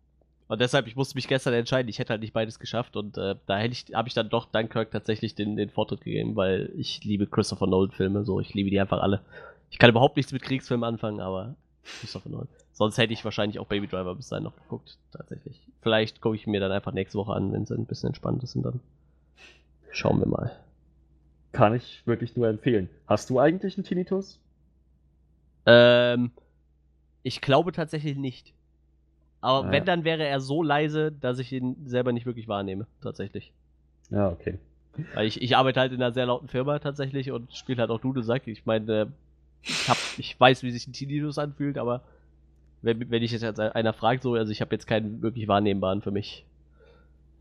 und deshalb, ich musste mich gestern entscheiden, ich hätte halt nicht beides geschafft und äh, da hätte ich, habe ich dann doch Dunkirk tatsächlich den, den Vortritt gegeben, weil ich liebe Christopher Nolan-Filme, so, ich liebe die einfach alle. Ich kann überhaupt nichts mit Kriegsfilmen anfangen, aber Christopher Nolan. Sonst hätte ich wahrscheinlich auch Baby Driver bis dahin noch geguckt, tatsächlich. Vielleicht gucke ich mir dann einfach nächste Woche an, wenn es ein bisschen entspannt ist und dann schauen wir mal. Kann ich wirklich nur empfehlen. Hast du eigentlich einen Tinnitus? Ähm, ich glaube tatsächlich nicht. Aber Ah, wenn, ja. dann wäre er so leise, dass ich ihn selber nicht wirklich wahrnehme, tatsächlich. Ja, okay. Weil ich, ich arbeite halt in einer sehr lauten Firma tatsächlich und spiele halt auch Dudelsack. Ich meine, äh, ich, hab, ich weiß, wie sich ein Tinnitus anfühlt, aber wenn, wenn ich jetzt einer fragt, so, also ich habe jetzt keinen wirklich wahrnehmbaren für mich.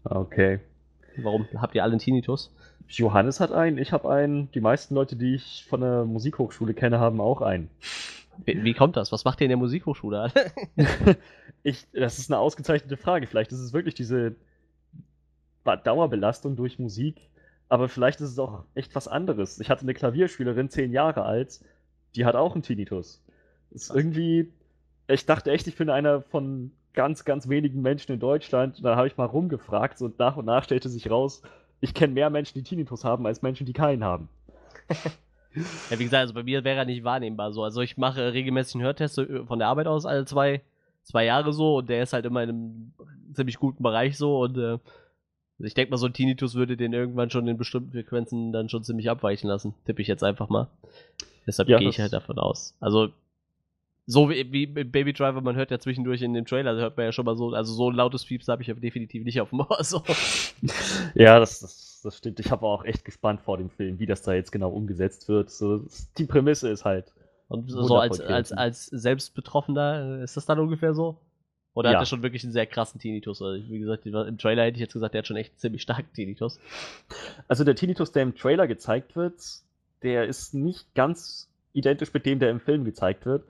Okay. Warum? Habt ihr alle einen Tinnitus? Johannes hat einen, ich habe einen. Die meisten Leute, die ich von der Musikhochschule kenne, haben auch einen. Wie, wie kommt das? Was macht ihr in der Musikhochschule [LAUGHS] ich, das ist eine ausgezeichnete Frage. Vielleicht ist es wirklich diese Dauerbelastung durch Musik, aber vielleicht ist es auch echt was anderes. Ich hatte eine Klavierschülerin, zehn Jahre alt, die hat auch einen Tinnitus. Das ist irgendwie, ich dachte echt, ich bin einer von ganz, ganz wenigen Menschen in Deutschland. Und dann habe ich mal rumgefragt und nach und nach stellte sich raus, ich kenne mehr Menschen, die Tinnitus haben, als Menschen, die keinen haben. [LAUGHS] Ja, wie gesagt, also bei mir wäre er nicht wahrnehmbar so. Also ich mache regelmäßig einen Hörtest so von der Arbeit aus alle zwei, zwei Jahre so und der ist halt immer in einem ziemlich guten Bereich so und äh, ich denke mal, so ein Tinnitus würde den irgendwann schon in bestimmten Frequenzen dann schon ziemlich abweichen lassen. Tippe ich jetzt einfach mal. Deshalb Ja, gehe ich halt davon aus. Also so wie, wie mit Baby Driver, man hört ja zwischendurch in dem Trailer, da hört man ja schon mal so, also so ein lautes Pieps habe ich ja definitiv nicht auf dem Ohr. [LAUGHS] So. Ja, das, das, das stimmt. Ich habe auch echt gespannt vor dem Film, wie das da jetzt genau umgesetzt wird. So, die Prämisse ist halt. Und so als, als, als Selbstbetroffener, ist das dann ungefähr so? Oder Ja. hat er schon wirklich einen sehr krassen Tinnitus? Also, wie gesagt, im Trailer hätte ich jetzt gesagt, der hat schon echt ziemlich starken Tinnitus. Also der Tinnitus, der im Trailer gezeigt wird, der ist nicht ganz identisch mit dem, der im Film gezeigt wird.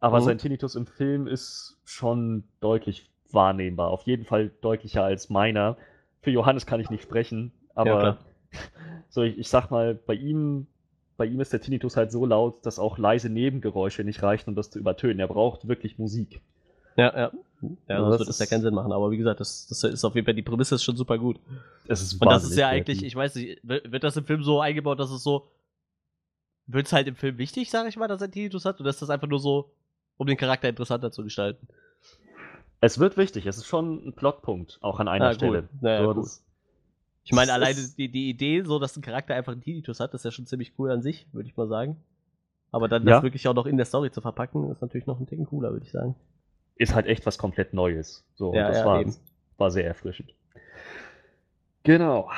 Aber Mhm. sein Tinnitus im Film ist schon deutlich wahrnehmbar. Auf jeden Fall deutlicher als meiner. Für Johannes kann ich nicht sprechen, aber klar. [LAUGHS] so ich, ich sag mal, bei ihm, bei ihm ist der Tinnitus halt so laut, dass auch leise Nebengeräusche nicht reichen, um das zu übertönen. Er braucht wirklich Musik. Ja, ja. Ja, sonst das wird das ja keinen Sinn machen. Aber wie gesagt, das, das ist auf jeden Fall, die Prämisse ist schon super gut. Es ist Und das ist ja eigentlich, ich weiß nicht, wird das im Film so eingebaut, dass es so. Wird es halt im Film wichtig, sage ich mal, dass er Tinnitus hat? Oder ist das einfach nur so, um den Charakter interessanter zu gestalten? Es wird wichtig, es ist schon ein Plotpunkt, auch an einer Ah. Stelle. Naja, so, das, Ich meine, alleine die, die Idee, so dass ein Charakter einfach einen Tinnitus hat, ist ja schon ziemlich cool an sich, würde ich mal sagen. Aber dann Ja. das wirklich auch noch in der Story zu verpacken, ist natürlich noch ein Ticken cooler, würde ich sagen. Ist halt echt was komplett Neues. So, Ja, das ja, war, war sehr erfrischend. Genau.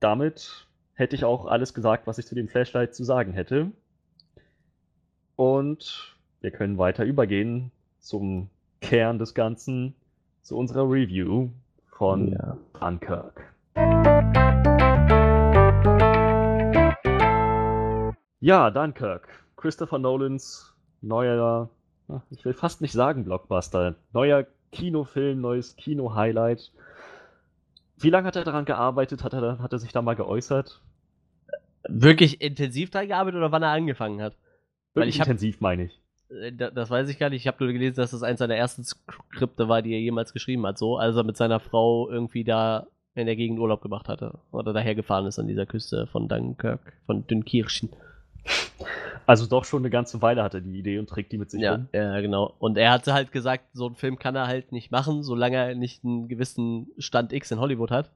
Damit hätte ich auch alles gesagt, was ich zu dem Flashlight zu sagen hätte. Und wir können weiter übergehen zum Kern des Ganzen, zu unserer Review von Ja. Dunkirk. Ja, Dunkirk. Christopher Nolans neuer, ich will fast nicht sagen Blockbuster, neuer Kinofilm, neues Kino-Highlight. Wie lange hat er daran gearbeitet? Hat er, hat er sich da mal geäußert? Wirklich intensiv dran gearbeitet oder wann er angefangen hat? Wirklich ich hab- intensiv, meine ich. Äh, da- Das weiß ich gar nicht. Ich habe nur gelesen, dass das eins seiner ersten Skripte war, die er jemals geschrieben hat. So, als er mit seiner Frau irgendwie da in der Gegend Urlaub gemacht hatte. Oder daher gefahren ist an dieser Küste von Dunkirk, von Dünkirchen. Also doch schon eine ganze Weile hat er die Idee und trägt die mit sich Ja, rum. ja, genau. Und er hatte halt gesagt, so einen Film kann er halt nicht machen, solange er nicht einen gewissen Stand X in Hollywood hat.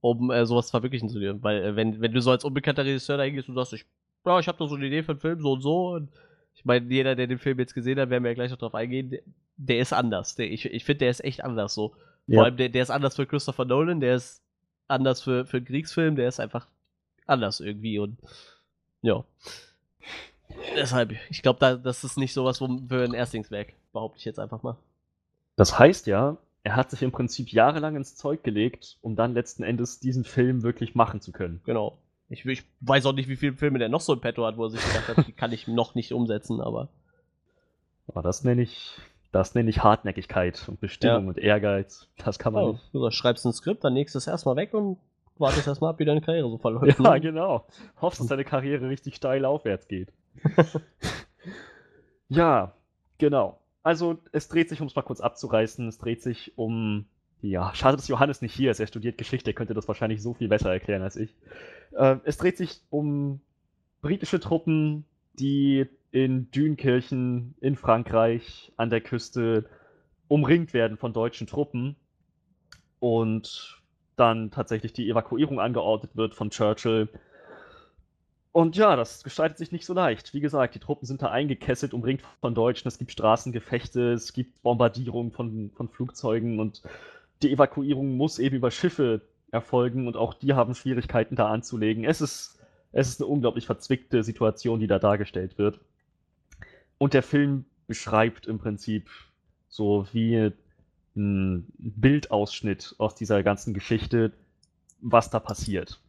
Um äh, sowas verwirklichen zu können. Weil, äh, wenn, wenn du so als unbekannter Regisseur da hingehst und sagst, ich, ja, ich habe da so eine Idee für einen Film, so und so. Und ich meine, jeder, der den Film jetzt gesehen hat, werden wir ja gleich noch drauf eingehen, der, der ist anders. Der, ich ich finde, der ist echt anders so. Ja. Vor allem, der, der ist anders für Christopher Nolan, der ist anders für, für einen Kriegsfilm, der ist einfach anders irgendwie und ja. Deshalb, ich glaube, da, das ist nicht sowas wo- für ein Erstlingswerk, behaupte ich jetzt einfach mal. Das heißt ja, er hat sich im Prinzip jahrelang ins Zeug gelegt, um dann letzten Endes diesen Film wirklich machen zu können. Genau. Ich, ich weiß auch nicht, wie viele Filme der noch so im Petto hat, wo er sich gedacht hat, die kann ich noch nicht umsetzen, aber [LAUGHS] Aber das nenne ich, das nenne ich Hartnäckigkeit und Bestimmung Ja. und Ehrgeiz. Das kann man oh, nicht. du schreibst ein Skript, dann nächstes erstmal weg und wartest erstmal ab, wie deine Karriere so verläuft. Ja, ne? genau. Hoffst, dass deine Karriere richtig steil aufwärts geht. [LAUGHS] ja, genau. Also, es dreht sich, um es mal kurz abzureißen, es dreht sich um. Ja, schade, dass Johannes nicht hier ist. Er studiert Geschichte, er könnte das wahrscheinlich so viel besser erklären als ich. Äh, es dreht sich um britische Truppen, die in Dünkirchen in Frankreich an der Küste umringt werden von deutschen Truppen und dann tatsächlich die Evakuierung angeordnet wird von Churchill. Und ja, das gestaltet sich nicht so leicht. Wie gesagt, die Truppen sind da eingekesselt, umringt von Deutschen. Es gibt Straßengefechte, es gibt Bombardierungen von, von Flugzeugen und die Evakuierung muss eben über Schiffe erfolgen und auch die haben Schwierigkeiten da anzulegen. Es ist, es ist eine unglaublich verzwickte Situation, die da dargestellt wird. Und der Film beschreibt im Prinzip so wie ein Bildausschnitt aus dieser ganzen Geschichte, was da passiert.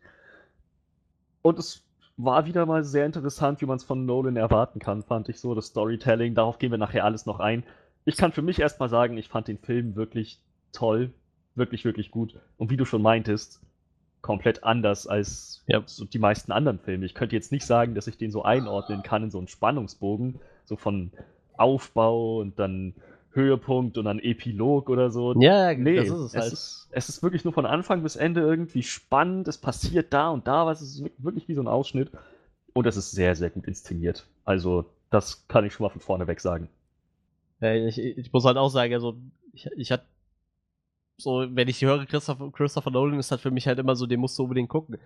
Und es war wieder mal sehr interessant, wie man es von Nolan erwarten kann, fand ich so, das Storytelling. Darauf gehen wir nachher alles noch ein. Ich kann für mich erstmal sagen, ich fand den Film wirklich toll. Wirklich, wirklich gut. Und wie du schon meintest, komplett anders als Ja. so die meisten anderen Filme. Ich könnte jetzt nicht sagen, dass ich den so einordnen kann in so einen Spannungsbogen, so von Aufbau und dann Höhepunkt und dann Epilog oder so. Ja, Nee, das ist es halt. ist, es ist wirklich nur von Anfang bis Ende irgendwie spannend. Es passiert da und da was. Es ist wirklich wie so ein Ausschnitt. Und es ist sehr, sehr gut inszeniert. Also, das kann ich schon mal von vorne weg sagen. Ja, ich, ich muss halt auch sagen, also ich, ich hatte so, wenn ich höre Christopher, Christopher Nolan, ist das für mich halt immer so, den musst du unbedingt gucken.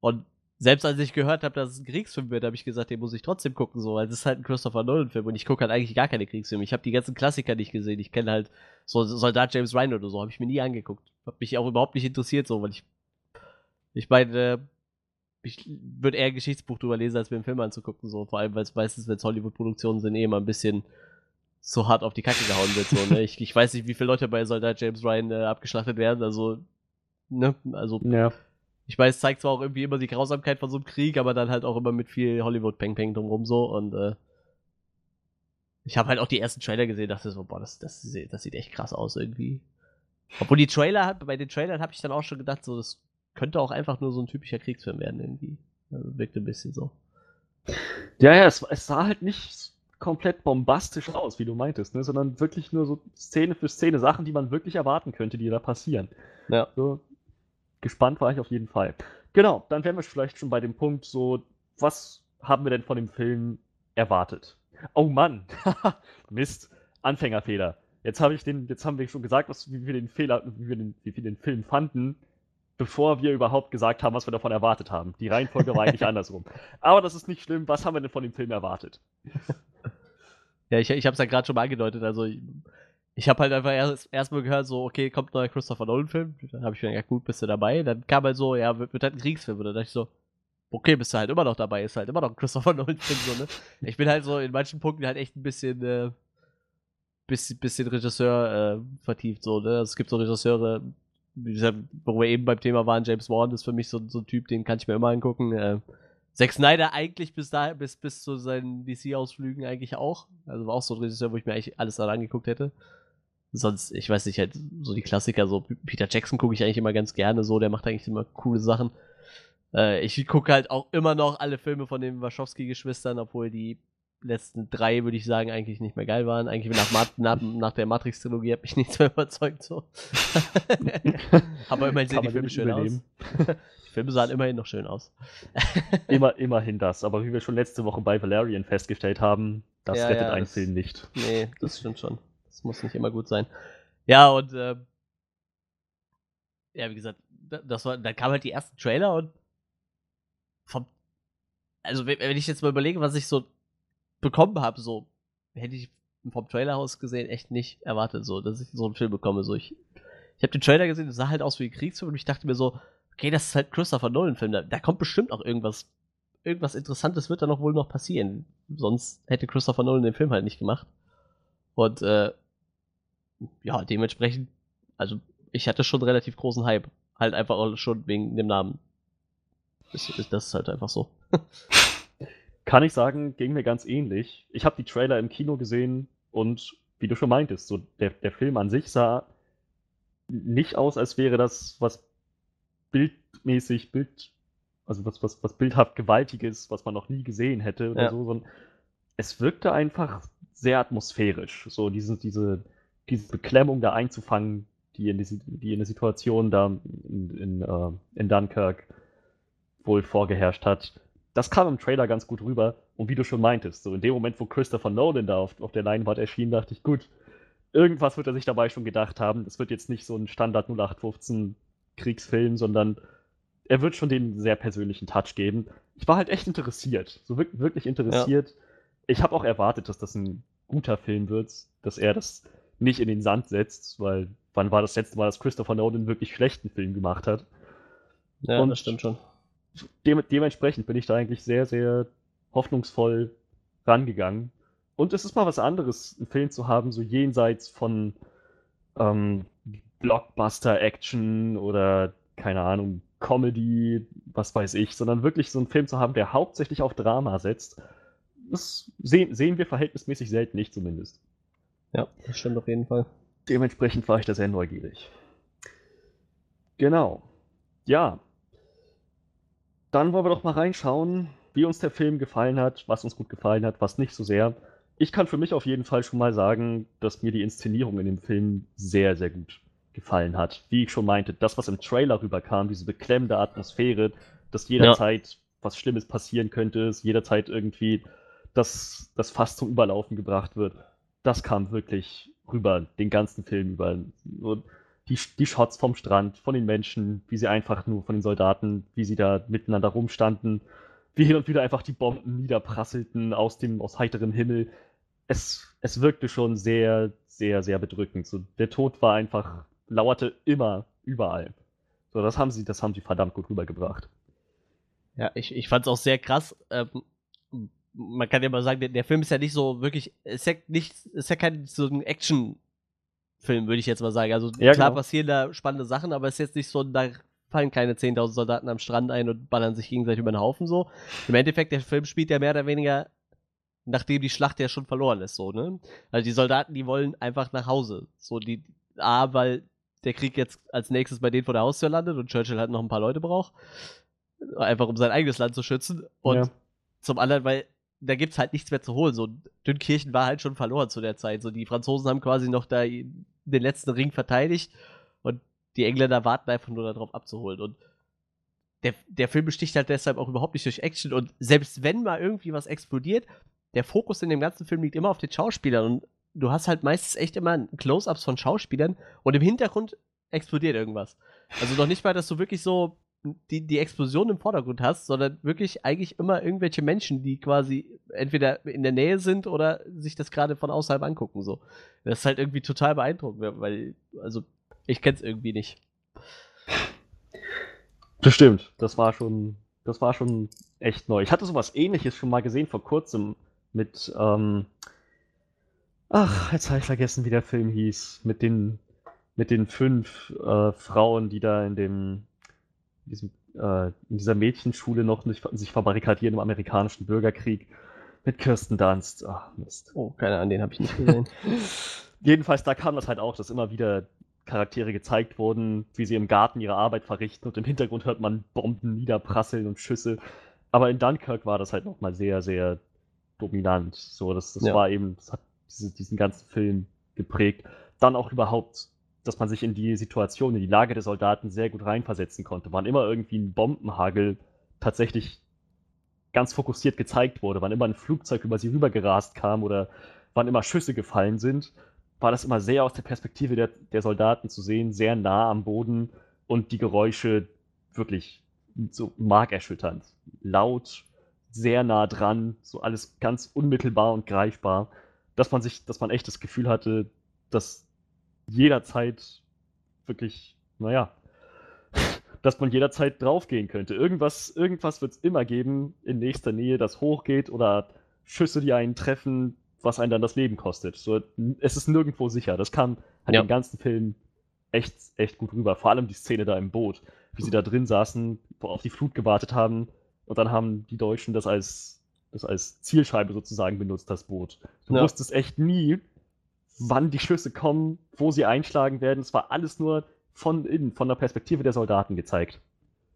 Und selbst als ich gehört habe, dass es ein Kriegsfilm wird, habe ich gesagt, den muss ich trotzdem gucken, so, weil es ist halt ein Christopher Nolan-Film und ich gucke halt eigentlich gar keine Kriegsfilme. Ich habe die ganzen Klassiker nicht gesehen. Ich kenne halt so Soldat James Ryan oder so, habe ich mir nie angeguckt. Hat mich auch überhaupt nicht interessiert, so, weil ich, ich meine, äh, ich würde eher ein Geschichtsbuch drüber lesen, als mir einen Film anzugucken, so, vor allem, weil es meistens, wenn es Hollywood-Produktionen sind, eh immer ein bisschen so hart auf die Kacke gehauen wird. So, ne? ich, ich weiß nicht, wie viele Leute bei Soldat James Ryan äh, abgeschlachtet werden. Also, ne, also Ja. Ich weiß, es zeigt zwar auch irgendwie immer die Grausamkeit von so einem Krieg, aber dann halt auch immer mit viel Hollywood-Peng-Peng drumrum so. Und äh, ich habe halt auch die ersten Trailer gesehen, dachte so, boah, das, das, sieht- das sieht echt krass aus irgendwie. Obwohl die Trailer, bei den Trailern habe ich dann auch schon gedacht, so, das könnte auch einfach nur so ein typischer Kriegsfilm werden irgendwie. Also wirkte ein bisschen so. Ja, ja, es, es sah halt nicht komplett bombastisch aus, wie du meintest, ne? sondern wirklich nur so Szene für Szene Sachen, die man wirklich erwarten könnte, die da passieren. Ja. So, gespannt war ich auf jeden Fall. Genau, dann wären wir vielleicht schon bei dem Punkt, so, was haben wir denn von dem Film erwartet? Oh Mann, [LAUGHS] Mist, Anfängerfehler. Jetzt habe ich den, jetzt haben wir schon gesagt, was, wie wir den Fehler, wie wir den, wie wir den Film fanden, bevor wir überhaupt gesagt haben, was wir davon erwartet haben. Die Reihenfolge war eigentlich [LAUGHS] andersrum. Aber das ist nicht schlimm. Was haben wir denn von dem Film erwartet? Ja, ich, ich habe es ja gerade schon mal angedeutet. Also ich habe halt einfach erst erstmal gehört, so, okay, kommt neuer Christopher Nolan-Film. Dann habe ich mir gedacht, gut, bist du dabei. Dann kam halt so, ja, wird, wird halt ein Kriegsfilm. Und dann dachte ich so, okay, bist du halt immer noch dabei, ist halt immer noch ein Christopher [LAUGHS] Nolan-Film, so, ne? Ich bin halt so in manchen Punkten halt echt ein bisschen, äh, bisschen, bisschen Regisseur äh, vertieft, so, ne? Es gibt so Regisseure, wo wir eben beim Thema waren, James Wan ist für mich so, so ein Typ, den kann ich mir immer angucken. Äh, Zack Snyder eigentlich bis da, bis, bis zu seinen DC-Ausflügen eigentlich auch. Also war auch so ein Regisseur, wo ich mir eigentlich alles daran angeguckt hätte. Sonst, ich weiß nicht, halt so die Klassiker, so Peter Jackson gucke ich eigentlich immer ganz gerne so, der macht eigentlich immer coole Sachen. Äh, ich gucke halt auch immer noch alle Filme von den Wachowski-Geschwistern, obwohl die letzten drei, würde ich sagen, eigentlich nicht mehr geil waren. Eigentlich nach, Ma nach, nach der Matrix-Trilogie hat mich nichts mehr [LAUGHS] überzeugt. So. [LAUGHS] Aber immerhin sehen die Filme schön übernehmen. aus. [LAUGHS] die Filme sahen immerhin noch schön aus. Immer, immerhin das. Aber wie wir schon letzte Woche bei Valerian festgestellt haben, das ja, rettet ja, einen das, Film nicht. Nee, das stimmt schon. Das muss nicht immer gut sein. Ja, und äh, ja, wie gesagt, das war, dann kamen halt die ersten Trailer und vom also wenn ich jetzt mal überlege, was ich so bekommen habe, so hätte ich vom Trailer aus gesehen echt nicht erwartet, so, dass ich so einen Film bekomme. So, ich ich habe den Trailer gesehen, das sah halt aus wie ein Kriegsfilm und ich dachte mir so, okay, das ist halt Christopher Nolan-Film, da, da, kommt bestimmt auch irgendwas, irgendwas Interessantes wird da noch wohl noch passieren. Sonst hätte Christopher Nolan den Film halt nicht gemacht. Und äh, ja, dementsprechend, also ich hatte schon relativ großen Hype. Halt einfach auch schon wegen dem Namen. Das, das ist halt einfach so. [LAUGHS] Kann ich sagen, ging mir ganz ähnlich. Ich habe die Trailer im Kino gesehen und wie du schon meintest, so der, der Film an sich sah nicht aus, als wäre das was bildmäßig, Bild, also was, was, was bildhaft Gewaltiges, was man noch nie gesehen hätte oder ja. so, sondern es wirkte einfach sehr atmosphärisch. So diese, diese, diese Beklemmung da einzufangen, die in, die, die in der Situation da in, in, uh, in Dunkirk wohl vorgeherrscht hat das kam im Trailer ganz gut rüber. Und wie du schon meintest, so in dem Moment, wo Christopher Nolan da auf, auf der Leinwand erschien, dachte ich, gut, irgendwas wird er sich dabei schon gedacht haben. Es wird jetzt nicht so ein Standard 0815 Kriegsfilm, sondern er wird schon den sehr persönlichen Touch geben. Ich war halt echt interessiert, so wirklich, wirklich interessiert. Ja. Ich habe auch erwartet, dass das ein guter Film wird, dass er das nicht in den Sand setzt, weil wann war das letzte Mal, dass Christopher Nolan wirklich schlechten Film gemacht hat? Ja, Und das stimmt schon de dementsprechend bin ich da eigentlich sehr, sehr hoffnungsvoll rangegangen. Und es ist mal was anderes, einen Film zu haben, so jenseits von ähm, Blockbuster-Action oder, keine Ahnung, Comedy, was weiß ich, sondern wirklich so einen Film zu haben, der hauptsächlich auf Drama setzt. Das sehen, sehen wir verhältnismäßig selten nicht zumindest. Ja, das stimmt auf jeden Fall. Dementsprechend war ich da sehr neugierig. Genau. Ja, dann wollen wir doch mal reinschauen, wie uns der Film gefallen hat, was uns gut gefallen hat, was nicht so sehr. Ich kann für mich auf jeden Fall schon mal sagen, dass mir die Inszenierung in dem Film sehr, sehr gut gefallen hat. Wie ich schon meinte, das, was im Trailer rüberkam, diese beklemmende Atmosphäre, dass jederzeit ja. was Schlimmes passieren könnte, dass jederzeit irgendwie das, das Fass zum Überlaufen gebracht wird, das kam wirklich rüber, den ganzen Film über. Und die, die Shots vom Strand, von den Menschen, wie sie einfach nur von den Soldaten, wie sie da miteinander rumstanden, wie hin und wieder einfach die Bomben niederprasselten aus dem, aus heiterem Himmel. Es, es wirkte schon sehr, sehr, sehr bedrückend. So, der Tod war einfach, lauerte immer, überall. So, das haben sie, das haben sie verdammt gut rübergebracht. Ja, ich, ich fand es auch sehr krass. Ähm, man kann ja mal sagen, der, der, Film ist ja nicht so wirklich, ist ja nicht, ist ja kein so ein Action Film, würde ich jetzt mal sagen. Also ja, klar genau. passieren da spannende Sachen, aber es ist jetzt nicht so, da fallen keine 10.000 Soldaten am Strand ein und ballern sich gegenseitig über den Haufen so. Im Endeffekt, der Film spielt ja mehr oder weniger, nachdem die Schlacht ja schon verloren ist, so, ne? Also die Soldaten, die wollen einfach nach Hause. So, die, A, weil der Krieg jetzt als nächstes bei denen vor der Haustür landet und Churchill halt noch ein paar Leute braucht. Einfach um sein eigenes Land zu schützen. Und ja. zum anderen, weil da gibt's halt nichts mehr zu holen. So, Dünnkirchen war halt schon verloren zu der Zeit. So, die Franzosen haben quasi noch da den letzten Ring verteidigt und die Engländer warten einfach nur darauf abzuholen. Und der, der Film besticht halt deshalb auch überhaupt nicht durch Action. Und selbst wenn mal irgendwie was explodiert, der Fokus in dem ganzen Film liegt immer auf den Schauspielern. Und du hast halt meistens echt immer Close-ups von Schauspielern und im Hintergrund explodiert irgendwas. Also noch nicht mal, dass du wirklich so die, die Explosion im Vordergrund hast, sondern wirklich eigentlich immer irgendwelche Menschen, die quasi entweder in der Nähe sind oder sich das gerade von außerhalb angucken. So. Das ist halt irgendwie total beeindruckend, weil, also, ich kenn's irgendwie nicht. Das stimmt. Das war schon, das war schon echt neu. Ich hatte sowas ähnliches schon mal gesehen vor kurzem mit, ähm, ach, jetzt habe ich vergessen, wie der Film hieß. Mit den, mit den fünf äh, Frauen, die da in dem, diesem, äh, in dieser Mädchenschule noch nicht, sich verbarrikadieren im amerikanischen Bürgerkrieg. Mit Kirsten Dunst. Ach, Mist. Oh, keine Ahnung, den habe ich nicht [LAUGHS] gesehen. Jedenfalls, da kam das halt auch, dass immer wieder Charaktere gezeigt wurden, wie sie im Garten ihre Arbeit verrichten und im Hintergrund hört man Bomben niederprasseln und Schüsse. Aber in Dunkirk war das halt nochmal sehr, sehr dominant. So, das, das Ja. war eben, das hat diese, diesen ganzen Film geprägt. Dann auch überhaupt, dass man sich in die Situation, in die Lage der Soldaten sehr gut reinversetzen konnte. Wann immer irgendwie ein Bombenhagel tatsächlich ganz fokussiert gezeigt wurde, wann immer ein Flugzeug über sie rübergerast kam oder wann immer Schüsse gefallen sind, war das immer sehr aus der Perspektive der, der Soldaten zu sehen, sehr nah am Boden und die Geräusche wirklich so markerschütternd. Laut, sehr nah dran, so alles ganz unmittelbar und greifbar, dass man sich, dass man echt das Gefühl hatte, dass jederzeit wirklich, naja, dass man jederzeit draufgehen könnte. Irgendwas, irgendwas wird es immer geben in nächster Nähe, das hochgeht oder Schüsse, die einen treffen, was einen dann das Leben kostet. So, es ist nirgendwo sicher. Das kam halt Ja. im ganzen Film echt, echt gut rüber. Vor allem die Szene da im Boot, wie sie da drin saßen, auf die Flut gewartet haben und dann haben die Deutschen das als, das als Zielscheibe sozusagen benutzt, das Boot. Du Ja. wusstest echt nie, wann die Schüsse kommen, wo sie einschlagen werden. Es war alles nur von innen, von der Perspektive der Soldaten gezeigt.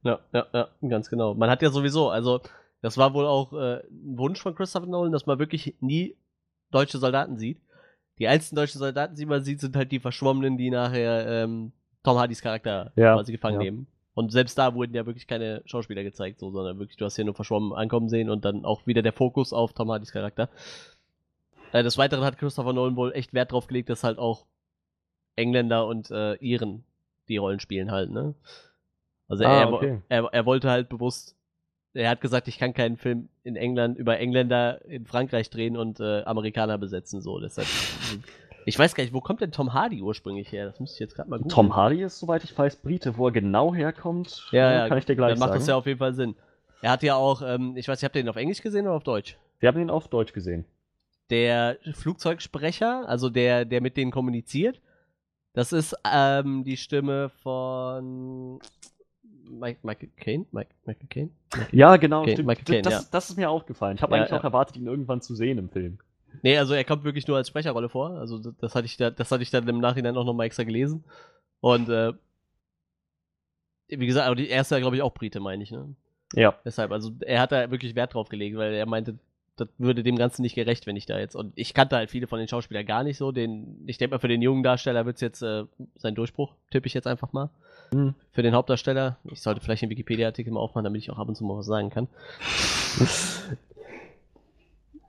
Ja, ja, ja, ganz genau. Man hat ja sowieso, also das war wohl auch äh, ein Wunsch von Christopher Nolan, dass man wirklich nie deutsche Soldaten sieht. Die einzigen deutschen Soldaten, die man sieht, sind halt die Verschwommenen, die nachher ähm, Tom Hardys Charakter Ja, quasi gefangen ja. nehmen. Und selbst da wurden ja wirklich keine Schauspieler gezeigt, so, sondern wirklich, du hast hier nur verschwommen ankommen sehen und dann auch wieder der Fokus auf Tom Hardys Charakter. Äh, des Weiteren hat Christopher Nolan wohl echt Wert drauf gelegt, dass halt auch Engländer und äh, Iren die Rollen spielen halt, ne? Also Ah, er, okay. er, er wollte halt bewusst, er hat gesagt, ich kann keinen Film in England über Engländer in Frankreich drehen und äh, Amerikaner besetzen, so. Deshalb, ich weiß gar nicht, wo kommt denn Tom Hardy ursprünglich her? Das muss ich jetzt gerade mal googeln. Tom Hardy ist, soweit ich weiß, Brite. Wo er genau herkommt, Ja, ja, kann ich dir gleich Dann macht sagen. das ja auf jeden Fall Sinn. Er hat ja auch, ähm, ich weiß nicht, habt ihr den auf Englisch gesehen oder auf Deutsch? Wir haben ihn auf Deutsch gesehen. Der Flugzeugsprecher, also der, der mit denen kommuniziert, das ist ähm, die Stimme von Mike, Michael Caine? Mike, Michael Caine? Ja, genau, Okay, stimmt. Michael Caine, das, ja. ist- das ist mir aufgefallen. Ich habe Ja, eigentlich ja. auch erwartet, ihn irgendwann zu sehen im Film. Nee, also er kommt wirklich nur als Sprecherrolle vor. Also das, hatte ich da, das hatte ich dann im Nachhinein auch nochmal extra gelesen. Und äh, wie gesagt, aber die erste, glaube ich, auch Brite, meine ich, ne? Ja. Deshalb, also er hat da wirklich Wert drauf gelegt, weil er meinte, das würde dem Ganzen nicht gerecht, wenn ich da jetzt. Und ich kannte halt viele von den Schauspielern gar nicht so. Den, ich denke mal, für den jungen Darsteller wird es jetzt äh, sein Durchbruch, tippe ich jetzt einfach mal. Hm. Für den Hauptdarsteller, ich sollte vielleicht den Wikipedia-Artikel mal aufmachen, damit ich auch ab und zu mal was sagen kann.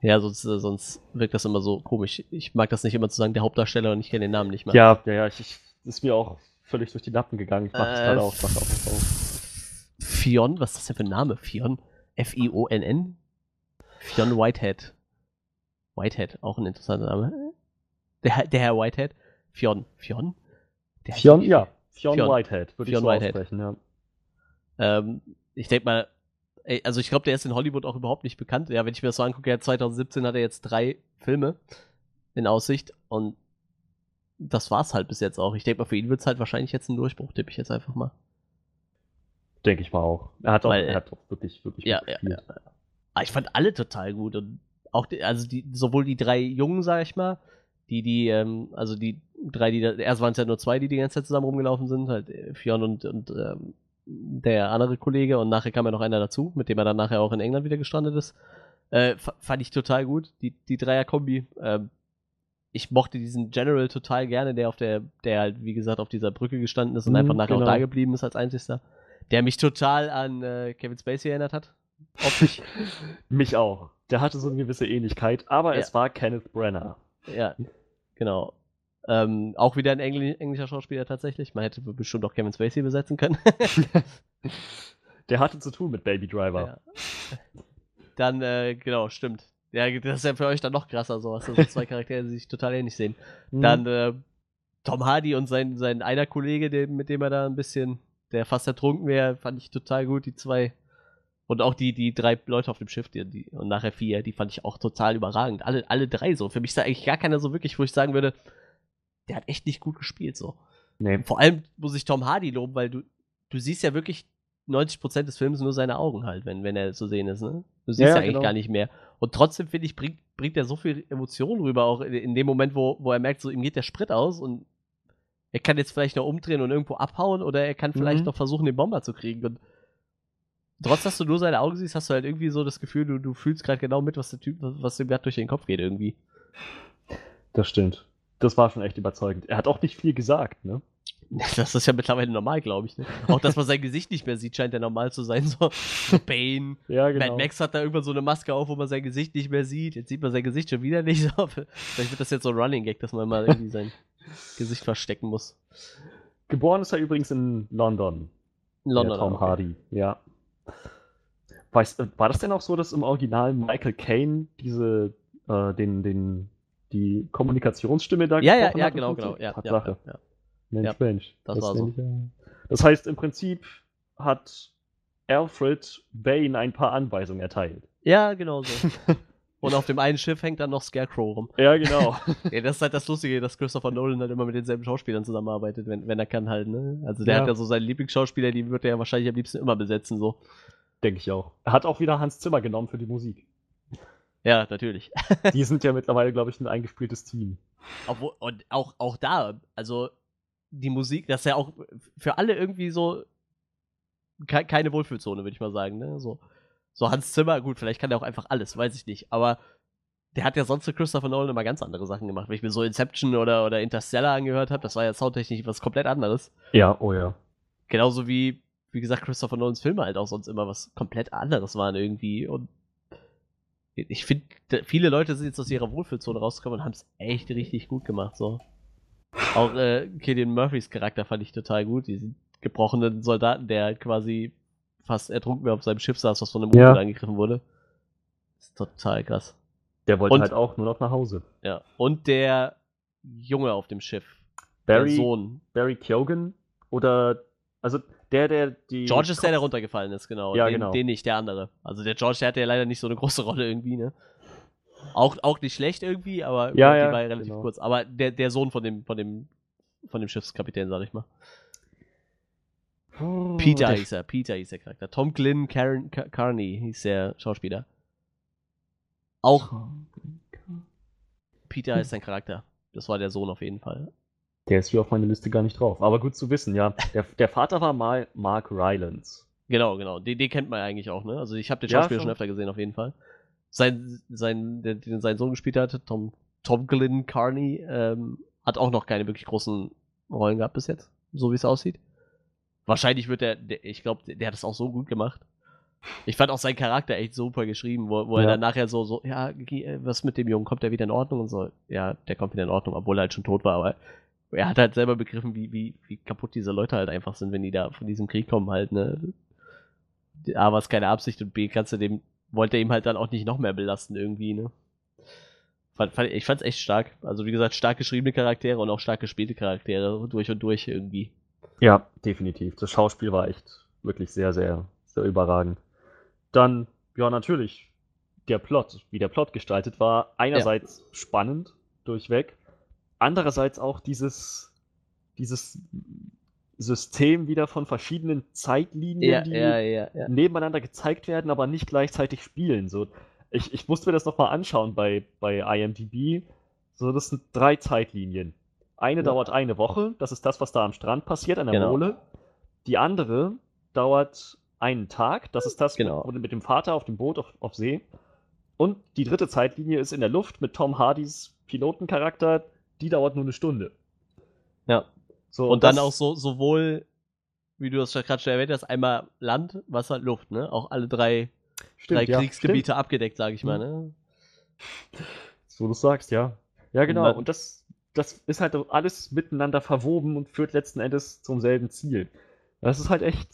ja, sonst, äh, sonst wirkt das immer so komisch. Ich mag das nicht immer zu sagen, der Hauptdarsteller und ich kenne den Namen nicht mal. Ja, ja, ja, ich, ich, ist mir auch völlig durch die Lappen gegangen. Ich mach das Äh, gerade auch. Mach auch auf. Fionn, was ist das denn für ein Name? Fionn? F-I-O-N-N? Fionn Whitehead. Whitehead, auch ein interessanter Name. Der, Herr- der Herr Whitehead. Fionn. Fionn? Der Fionn, ja. Fionn, Fionn. Whitehead, würde ich so Whitehead. aussprechen, ja. Ähm, ich denke mal, also ich glaube, der ist in Hollywood auch überhaupt nicht bekannt. Ja, wenn ich mir das so angucke, ja, 2017 hat er jetzt drei Filme in Aussicht und das war's halt bis jetzt auch. Ich denke mal, für ihn wird's halt wahrscheinlich jetzt ein Durchbruch, tippe ich jetzt einfach mal. Denke ich mal auch. Er hat auch, Weil, er hat auch wirklich, wirklich Ja, gut ja, ja. Aber ich fand alle total gut und auch, die, also die, sowohl die drei Jungen, sag ich mal, die, die, ähm, also die drei, die, da, erst waren es ja nur zwei, die die ganze Zeit zusammen rumgelaufen sind, halt äh, Fionn und, und ähm, der andere Kollege und nachher kam ja noch einer dazu, mit dem er dann nachher auch in England wieder gestrandet ist. Äh, fa- fand ich total gut, die, die Dreier-Kombi. Ähm, ich mochte diesen General total gerne, der auf der, der halt, wie gesagt, auf dieser Brücke gestanden ist und Mhm, einfach nachher genau. auch da geblieben ist als einzigster. Der mich total an äh, Kevin Spacey erinnert hat. Optisch. Mich auch. Der hatte so eine gewisse Ähnlichkeit, aber Ja. es war Kenneth Brenner. ja, genau. Ähm, auch wieder ein Engl englischer Schauspieler tatsächlich. Man hätte bestimmt auch Kevin Spacey besetzen können. [LAUGHS] Der hatte zu tun mit Baby Driver. Ja. Dann, äh, genau, stimmt. Ja, das ist ja für euch dann noch krasser, so hast du so zwei Charaktere, die sich total ähnlich sehen. Hm. Dann äh, Tom Hardy und sein, sein einer Kollege, der, mit dem er da ein bisschen, der fast ertrunken wäre, fand ich total gut, die zwei. Und auch die, die drei Leute auf dem Schiff, die, die, und nachher vier, die fand ich auch total überragend. Alle, alle drei so. Für mich ist da eigentlich gar keiner so wirklich, wo ich sagen würde, der hat echt nicht gut gespielt, so. nee. Vor allem muss ich Tom Hardy loben, weil du, du siehst ja wirklich 90% des Films nur seine Augen halt, wenn, wenn er zu sehen ist, ne? Du siehst Ja, ja, eigentlich genau. gar nicht mehr. Und trotzdem, finde ich, bringt, bringt er so viel Emotion rüber, auch in, in dem Moment, wo, wo er merkt, so ihm geht der Sprit aus und er kann jetzt vielleicht noch umdrehen und irgendwo abhauen oder er kann vielleicht Mhm. noch versuchen, den Bomber zu kriegen. Und trotz, dass du nur seine Augen siehst, hast du halt irgendwie so das Gefühl, du, du fühlst gerade genau mit, was der Typ, was, ihm gerade durch den Kopf geht irgendwie. Das stimmt. Das war schon echt überzeugend. Er hat auch nicht viel gesagt, ne? [LAUGHS] Das ist ja mittlerweile normal, glaube ich. Ne? Auch, dass man sein Gesicht nicht mehr sieht, scheint ja normal zu sein. So, so Bane. [LAUGHS] Ja, Mad Max hat da irgendwann so eine Maske auf, wo man sein Gesicht nicht mehr sieht. Jetzt sieht man sein Gesicht schon wieder nicht. So. [LAUGHS] Vielleicht wird das jetzt so ein Running Gag, dass man mal irgendwie sein Gesicht verstecken muss. Geboren ist er übrigens in London. In London. Tom okay. Hardy, ja. Weißt, äh, war das denn auch so, dass im Original Michael Caine diese, äh, den, den, die Kommunikationsstimme da Ja, ja, ja, genau, genau. Ja, Tatsache. ja, ja. Mensch, Ja, Mensch. das war so. ich ja- Das heißt, im Prinzip hat Alfred Bane ein paar Anweisungen erteilt. ja, genau so. [LAUGHS] Und auf dem einen Schiff hängt dann noch Scarecrow rum. Ja, genau. [LAUGHS] Ja, das ist halt das Lustige, dass Christopher Nolan halt immer mit denselben Schauspielern zusammenarbeitet, wenn, wenn er kann halt, ne? Also der Ja. hat ja so seine Lieblingsschauspieler, die wird er ja wahrscheinlich am liebsten immer besetzen, so. Denke ich auch. Er hat auch wieder Hans Zimmer genommen für die Musik. Ja, natürlich. [LAUGHS] Die sind ja mittlerweile, glaube ich, ein eingespieltes Team. Obwohl, und auch, auch da, also die Musik, das ist ja auch für alle irgendwie so ke keine Wohlfühlzone, würde ich mal sagen, ne? So, so Hans Zimmer, gut, vielleicht kann er auch einfach alles, weiß ich nicht, aber der hat ja sonst zu Christopher Nolan immer ganz andere Sachen gemacht. Wenn ich mir so Inception oder, oder Interstellar angehört habe, das war ja soundtechnisch was komplett anderes. Ja, oh ja. Genauso wie, wie gesagt, Christopher Nolans Filme halt auch sonst immer was komplett anderes waren irgendwie. Und ich finde, viele Leute sind jetzt aus ihrer Wohlfühlzone rausgekommen und haben es echt richtig gut gemacht. So. Auch äh, Killian Murphys Charakter fand ich total gut. Diesen gebrochenen Soldaten, der halt quasi fast ertrunken auf seinem Schiff saß, was von einem Ja. U-Boot angegriffen wurde. ist total krass. Der wollte Und- halt auch nur noch nach Hause. Ja. Und der Junge auf dem Schiff. Der Barry, Sohn. Barry Keoghan oder also der, der die George ist der, der runtergefallen ist, genau. Ja, den, genau. Den nicht, der andere. Also der George, der hatte ja leider nicht so eine große [LAUGHS] Rolle irgendwie, ne? Auch, auch nicht schlecht irgendwie, aber Ja, die ja, war ja relativ genau. kurz. Aber der, der Sohn von dem, von dem, von dem Schiffskapitän, sag ich mal. Oh, Peter hieß er, Peter hieß der Charakter. Tom Glynn Karen, Car Carney hieß der Schauspieler. Auch Peter ist sein Charakter. Das war der Sohn auf jeden Fall. Der ist hier auf meiner Liste gar nicht drauf. Aber gut zu wissen, ja. Der, der Vater war mal Mark Rylance. Genau, genau. Den, den kennt man eigentlich auch, ne? Also ich habe den Ja, Schauspieler schon schon. öfter gesehen, auf jeden Fall. Sein, sein, der, den sein Sohn gespielt hat, Tom, Tom Glynn Carney, ähm, hat auch noch keine wirklich großen Rollen gehabt bis jetzt, so wie es aussieht. Wahrscheinlich wird der, der ich glaube, der, der hat das auch so gut gemacht. Ich fand auch seinen Charakter echt super geschrieben, wo, wo er Ja. dann nachher so, so, ja, äh, was mit dem Jungen, kommt der wieder in Ordnung und so. Ja, der kommt wieder in Ordnung, obwohl er halt schon tot war, aber er hat halt selber begriffen, wie, wie, wie kaputt diese Leute halt einfach sind, wenn die da von diesem Krieg kommen halt, ne. A, war es keine Absicht und B, kannst du dem, wollte er ihm halt dann auch nicht noch mehr belasten irgendwie, ne. Fand, fand, ich fand's echt stark. Also wie gesagt, stark geschriebene Charaktere und auch stark gespielte Charaktere, durch und durch irgendwie. Ja, definitiv. Das Schauspiel war echt wirklich sehr, sehr, sehr überragend. Dann, ja, natürlich, der Plot, wie der Plot gestaltet war, einerseits spannend, durchweg, andererseits auch dieses, dieses System wieder von verschiedenen Zeitlinien, die ja, ja. nebeneinander gezeigt werden, aber nicht gleichzeitig spielen. So, ich, ich musste mir das nochmal anschauen bei, bei IMDb. So, das sind drei Zeitlinien. Eine Ja. dauert eine Woche, das ist das, was da am Strand passiert, an der Genau. Mole. Die andere dauert einen Tag, das ist das Genau. wo- mit dem Vater auf dem Boot auf, auf See. Und die dritte Zeitlinie ist in der Luft mit Tom Hardys Pilotencharakter, die dauert nur eine Stunde. Ja. So, Und dann auch so, sowohl, wie du das gerade schon erwähnt hast, einmal Land, Wasser, Luft, ne? Auch alle drei, Stimmt, drei ja, Kriegsgebiete stimmt. abgedeckt, sag ich mal, ne? So du sagst, ja. Ja, genau. man- Und das, das ist halt alles miteinander verwoben und führt letzten Endes zum selben Ziel. Das ist halt echt,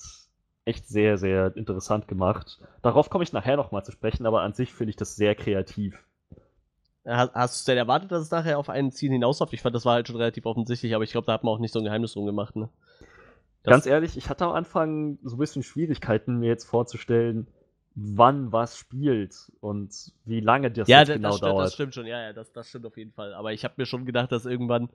echt sehr, sehr interessant gemacht. Darauf komme ich nachher nochmal zu sprechen, aber an sich finde ich das sehr kreativ. Hast, du denn erwartet, dass es nachher auf ein Ziel hinausläuft? Ich fand, das war halt schon relativ offensichtlich, aber ich glaube, da hat man auch nicht so ein Geheimnis drum gemacht, ne? Ganz ehrlich, ich hatte am Anfang so ein bisschen Schwierigkeiten, mir jetzt vorzustellen, wann was spielt und wie lange das ja, genau das, stimmt, dauert. das stimmt schon, ja, ja, das, das stimmt auf jeden Fall. Aber ich habe mir schon gedacht, dass irgendwann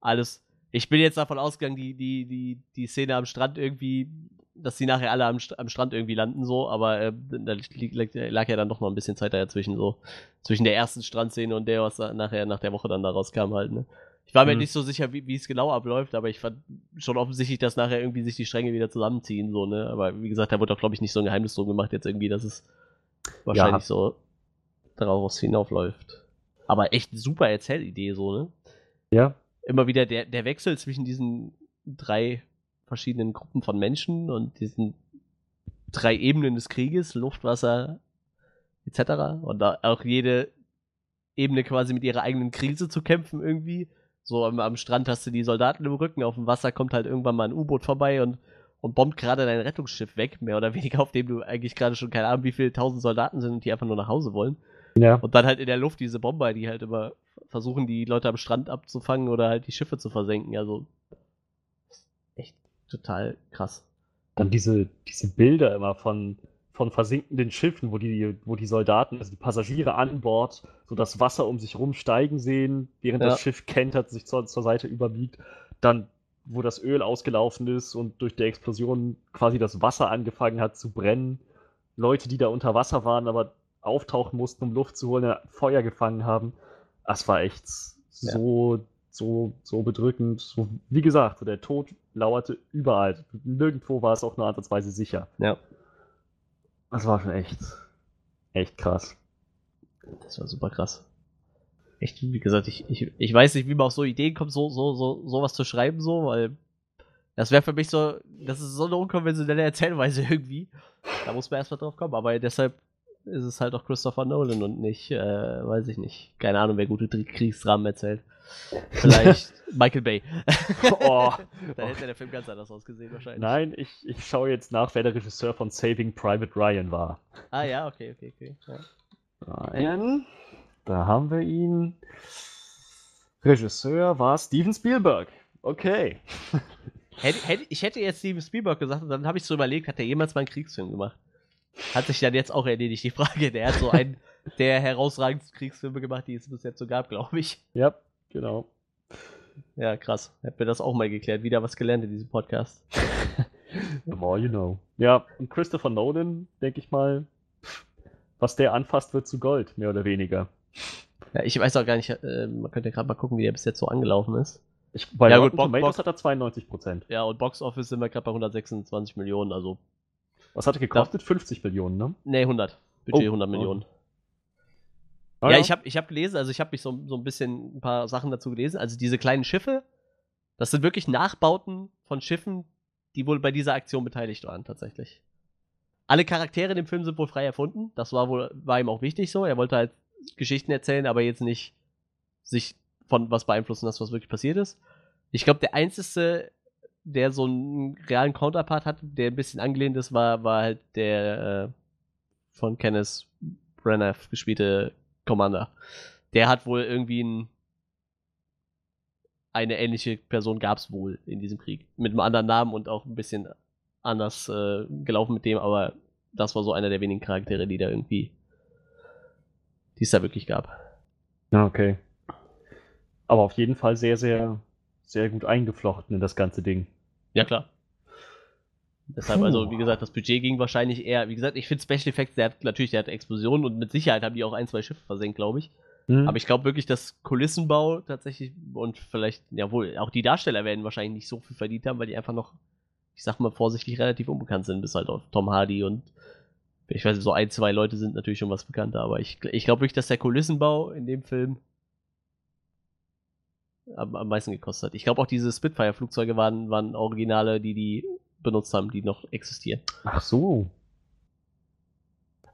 alles. Ich bin jetzt davon ausgegangen, die, die, die, die Szene am Strand irgendwie, dass sie nachher alle am, am Strand irgendwie landen, so, aber äh, da lag, ja dann doch noch ein bisschen Zeit dazwischen, so. Zwischen der ersten Strandszene und der, was nachher nach der Woche dann da rauskam, halt, ne? Ich war mir Mhm. nicht so sicher, wie es genau abläuft, aber ich fand schon offensichtlich, dass nachher irgendwie sich die Stränge wieder zusammenziehen, so, ne? Aber wie gesagt, da wurde auch, glaube ich, nicht so ein Geheimnis drum gemacht, jetzt irgendwie, dass es wahrscheinlich so daraus hinaufläuft. Aber echt super Erzählidee, so, ne? Ja, Immer wieder der, der Wechsel zwischen diesen drei verschiedenen Gruppen von Menschen und diesen drei Ebenen des Krieges, Luft, Wasser, etc. Und auch jede Ebene quasi mit ihrer eigenen Krise zu kämpfen irgendwie. So am, am Strand hast du die Soldaten im Rücken, auf dem Wasser kommt halt irgendwann mal ein U-Boot vorbei und, und bombt gerade dein Rettungsschiff weg, mehr oder [LAUGHS] weniger, auf dem du eigentlich gerade schon keine Ahnung, wie viele tausend Soldaten sind und die einfach nur nach Hause wollen. ja. Und dann halt in der Luft diese Bomber, die halt immer versuchen, die Leute am Strand abzufangen oder halt die Schiffe zu versenken. Also echt total krass. Dann diese, diese Bilder immer von, von versinkenden Schiffen, wo die, wo die Soldaten, also die Passagiere an Bord, so das Wasser um sich rum steigen sehen, während Ja. das Schiff kentert, sich zur, zur Seite überbiegt. Dann, wo das Öl ausgelaufen ist und durch die Explosion quasi das Wasser angefangen hat zu brennen. Leute, die da unter Wasser waren, aber auftauchen mussten, um Luft zu holen, Feuer gefangen haben. Das war echt Ja. so, so, so bedrückend. So, wie gesagt, so der Tod lauerte überall. Nirgendwo war es auch nur ansatzweise sicher. Ja. Das war schon echt, echt krass. Das war super krass. Echt, wie gesagt, ich, ich, ich weiß nicht, wie man auf so Ideen kommt, so, so, so, sowas zu schreiben, so, weil das wäre für mich so, das ist so eine unkonventionelle Erzählweise [LAUGHS] irgendwie. Da muss man erstmal drauf kommen, aber deshalb ist es halt auch Christopher Nolan und nicht, äh, weiß ich nicht. Keine Ahnung, wer gute Dr- Kriegsdramen erzählt. [LAUGHS] Vielleicht Michael Bay. [LAUGHS] Oh. [LAUGHS] da hätte der Film ganz anders ausgesehen wahrscheinlich. Nein, ich, ich schaue jetzt nach, wer der Regisseur von Saving Private Ryan war. Ah ja, okay, okay, okay. Ja. Ryan, da haben wir ihn. Regisseur war Steven Spielberg. Okay. Hätte, hätte, ich hätte jetzt Steven Spielberg gesagt und dann habe ich so überlegt, hat er jemals mal einen Kriegsfilm gemacht? Hat sich dann jetzt auch erledigt, die Frage. Der hat so einen der herausragendsten Kriegsfilme gemacht, die es bis jetzt so gab, glaube ich. Ja, genau. Ja, krass. Hätten wir das auch mal geklärt. Wieder was gelernt in diesem Podcast. [LAUGHS] The more you know. Ja, und Christopher Nolan, denke ich mal, was der anfasst, wird zu Gold, mehr oder weniger. Ja, ich weiß auch gar nicht, äh, man könnte gerade mal gucken, wie der bis jetzt so angelaufen ist. Ich, bei Ja, Rotten gut, Bock- Tomatoes Bock- hat er 92 Prozent. Ja, und Box Office sind wir gerade bei 126 Millionen, also, Was hat er gekostet? 50 Millionen, ne? nee, 100. Budget Oh, 100 oh. Millionen. Ah, ja, ich habe ich hab gelesen, also ich habe mich so, so ein bisschen ein paar Sachen dazu gelesen. Also diese kleinen Schiffe, das sind wirklich Nachbauten von Schiffen, die wohl bei dieser Aktion beteiligt waren, tatsächlich. Alle Charaktere in dem Film sind wohl frei erfunden. Das war wohl, war ihm auch wichtig so. Er wollte halt Geschichten erzählen, aber jetzt nicht sich von was beeinflussen lassen, was wirklich passiert ist. Ich glaube, der einzige, der so einen realen Counterpart hat, der ein bisschen angelehnt ist, war, war halt der äh, von Kenneth Branagh gespielte Commander. Der hat wohl irgendwie ein, eine ähnliche Person gab es wohl in diesem Krieg. Mit einem anderen Namen und auch ein bisschen anders äh, gelaufen mit dem, aber das war so einer der wenigen Charaktere, die da irgendwie, die es da wirklich gab. Ja, okay. Aber auf jeden Fall sehr, sehr, sehr gut eingeflochten in das ganze Ding. Ja, klar. Deshalb, also, Puh. wie gesagt, das Budget ging wahrscheinlich eher, wie gesagt, ich finde Special Effects, der hat natürlich, der hat Explosionen und mit Sicherheit haben die auch ein, zwei Schiffe versenkt, glaube ich. Hm? Aber ich glaube wirklich, dass Kulissenbau tatsächlich und vielleicht, jawohl, auch die Darsteller werden wahrscheinlich nicht so viel verdient haben, weil die einfach noch, ich sag mal vorsichtig, relativ unbekannt sind, bis halt auf Tom Hardy und ich weiß nicht, so ein, zwei Leute sind natürlich schon was bekannter, aber ich, ich glaube wirklich, dass der Kulissenbau in dem Film am, am meisten gekostet hat. Ich glaube auch diese Spitfire-Flugzeuge waren, waren Originale, die die benutzt haben, die noch existieren. Ach so.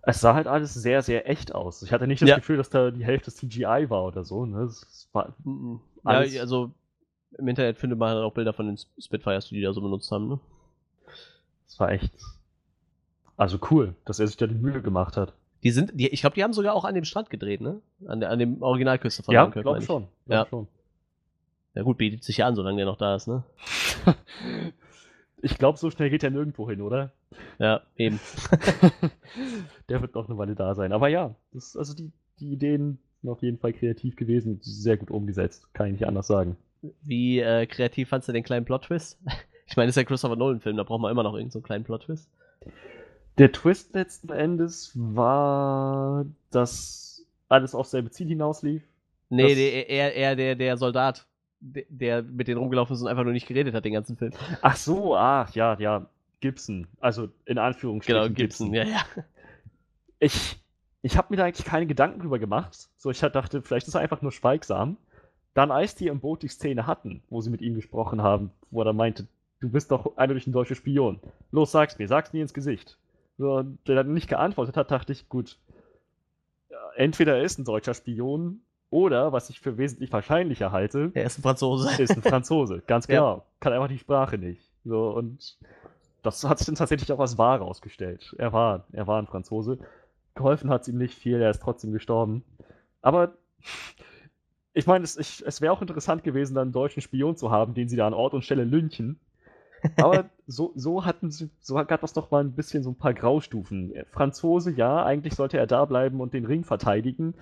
Es sah halt alles sehr, sehr echt aus. Ich hatte nicht das Ja. Gefühl, dass da die Hälfte CGI war oder so. Ne? War, Mhm. Alles- Ja, also im Internet findet man halt auch Bilder von den Spitfires, die die da so benutzt haben. Ne? es war echt. Also cool, dass er sich da die Mühe gemacht hat. Die sind, die, ich glaube, die haben sogar auch an dem Strand gedreht, ne? An, der, an dem Originalküste von ja, Dunkirk, glaub ich. schon. Ja. Glaub schon. Ja gut, bietet sich ja an, solange der noch da ist, ne? [LAUGHS] Ich glaube, so schnell geht er nirgendwo hin, oder? Ja, eben. [LAUGHS] Der wird noch eine Weile da sein. Aber ja, das, also die, die Ideen sind auf jeden Fall kreativ gewesen, sehr gut umgesetzt, kann ich nicht anders sagen. Wie äh, kreativ fandst du den kleinen Plot-Twist? [LAUGHS] Ich meine, das ist ja ein Christopher Nolan-Film, da braucht man immer noch irgendeinen so einen kleinen Plot-Twist. Der Twist letzten Endes war, dass alles auf selbe Ziel hinauslief. Nee, Das- nee eher, eher der, der Soldat, der, mit denen rumgelaufen ist und einfach nur nicht geredet hat den ganzen Film. Ach so, ach, ja, ja, Gibson. Also in Anführungsstrichen. Genau, Gibson, ja, ja. Ich, ich habe mir da eigentlich keine Gedanken drüber gemacht. So, ich dachte, vielleicht ist er einfach nur schweigsam. Dann, als die im Boot die Szene hatten, wo sie mit ihm gesprochen haben, wo er dann meinte, du bist doch eindeutig ein deutscher Spion. Los, sag's mir, sag's mir ins Gesicht. So, und der dann nicht geantwortet hat, dachte ich, gut, entweder er ist ein deutscher Spion oder, was ich für wesentlich wahrscheinlicher halte, Er ist ein Franzose. ist ein Franzose. Ganz [LAUGHS] Ja. genau. Kann einfach die Sprache nicht. So, und das hat sich dann tatsächlich auch als wahr rausgestellt. Er war, er war ein Franzose. Geholfen hat es ihm nicht viel, er ist trotzdem gestorben. Aber [LAUGHS] ich meine, es, ich, es wäre auch interessant gewesen, dann einen deutschen Spion zu haben, den sie da an Ort und Stelle lynchen. Aber [LAUGHS] so, so hatten sie, so gab es doch mal ein bisschen so ein paar Graustufen. Franzose, ja, eigentlich sollte er da bleiben und den Ring verteidigen.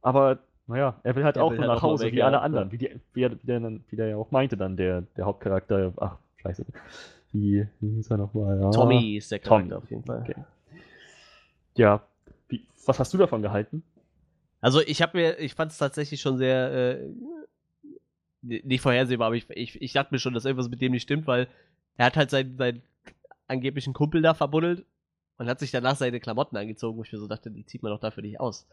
Aber naja, er will halt Er auch will nur halt nach Hause, weg, wie ja, alle anderen. Wie, die, wie, er, wie, der, wie der ja auch meinte dann, der, der Hauptcharakter. Ach, scheiße. Wie, wie hieß er nochmal? Ja. Tommy ist der. Charakter auf jeden Fall. Okay. Ja. Wie, was hast du davon gehalten? Also ich habe mir, ich fand es tatsächlich schon sehr äh, nicht vorhersehbar, aber ich, ich, ich dachte mir schon, dass irgendwas mit dem nicht stimmt, weil er hat halt seinen, seinen angeblichen Kumpel da verbuddelt und hat sich danach seine Klamotten angezogen, wo ich mir so dachte, die zieht man doch dafür nicht aus.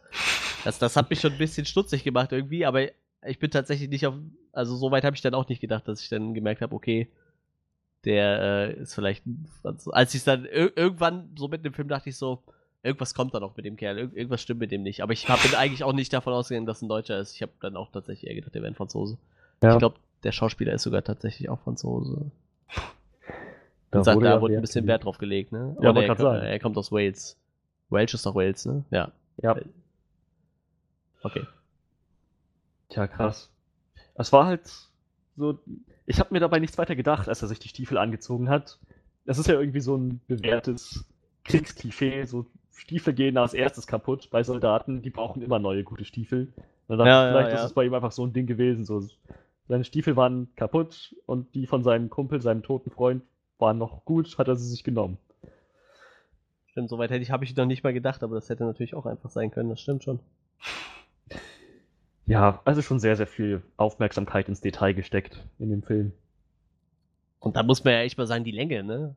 Das, das hat mich schon ein bisschen stutzig gemacht irgendwie, aber ich bin tatsächlich nicht auf, also so weit habe ich dann auch nicht gedacht, dass ich dann gemerkt habe, okay, der äh, ist vielleicht, ein Franzose. als ich dann ir irgendwann so mit dem Film dachte ich so, irgendwas kommt da noch mit dem Kerl, Irg irgendwas stimmt mit dem nicht. Aber ich hab, bin eigentlich auch nicht davon ausgegangen, dass ein Deutscher ist. Ich habe dann auch tatsächlich eher gedacht, der wäre ein Franzose. Ja. Ich glaube, der Schauspieler ist sogar tatsächlich auch Franzose. Da sagt, wurde da wurde ein bisschen. Wert drauf gelegt, ne? Ja, Oder er, er kommt aus Wales. Welsh ist doch Wales, ne? Ja. Ja. Okay. Tja, krass. Es war halt so, ich habe mir dabei nichts weiter gedacht, als er sich die Stiefel angezogen hat. Das ist ja irgendwie so ein bewährtes Kriegsklischee, so Stiefel gehen als erstes kaputt bei Soldaten, die brauchen immer neue gute Stiefel. Und dann Ja, ja, vielleicht ja. ist es bei ihm einfach so ein Ding gewesen, so seine Stiefel waren kaputt und die von seinem Kumpel, seinem toten Freund, waren noch gut, hat er sie sich genommen. Stimmt, soweit hätte ich, habe ich noch nicht mal gedacht, aber das hätte natürlich auch einfach sein können, das stimmt schon. Ja, also schon sehr, sehr viel Aufmerksamkeit ins Detail gesteckt in dem Film. Und da muss man ja echt mal sagen, die Länge, ne?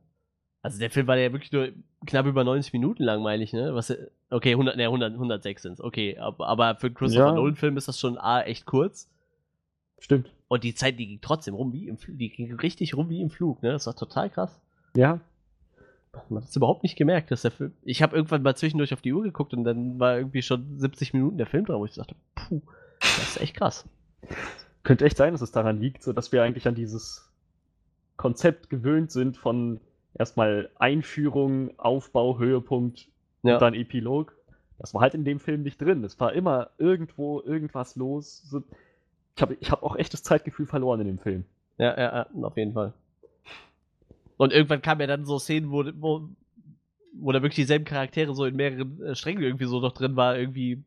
Also der Film war ja wirklich nur knapp über 90 Minuten lang, meine ich, ne? Was, okay, 100, ne, 100, 106 sind's, okay. Aber, aber für einen Christopher Ja. Nolan-Film ist das schon A, echt kurz. Stimmt. Und die Zeit, die ging trotzdem rum wie im Flug. Die ging richtig rum wie im Flug, ne? Das war total krass. Ja, Man hat es überhaupt nicht gemerkt, dass der Film. Ich habe irgendwann mal zwischendurch auf die Uhr geguckt und dann war irgendwie schon 70 Minuten der Film dran, wo ich dachte, puh, das ist echt krass. Könnte echt sein, dass es daran liegt, so dass wir eigentlich an dieses Konzept gewöhnt sind von erstmal Einführung, Aufbau, Höhepunkt Ja. und dann Epilog. Das war halt in dem Film nicht drin. Es war immer irgendwo irgendwas los. Ich habe ich hab auch echt das Zeitgefühl verloren in dem Film. Ja, ja, ja, auf jeden Fall. Und irgendwann kamen ja dann so Szenen, wo, wo, wo da wirklich dieselben Charaktere so in mehreren äh, Strängen irgendwie so noch drin war, irgendwie.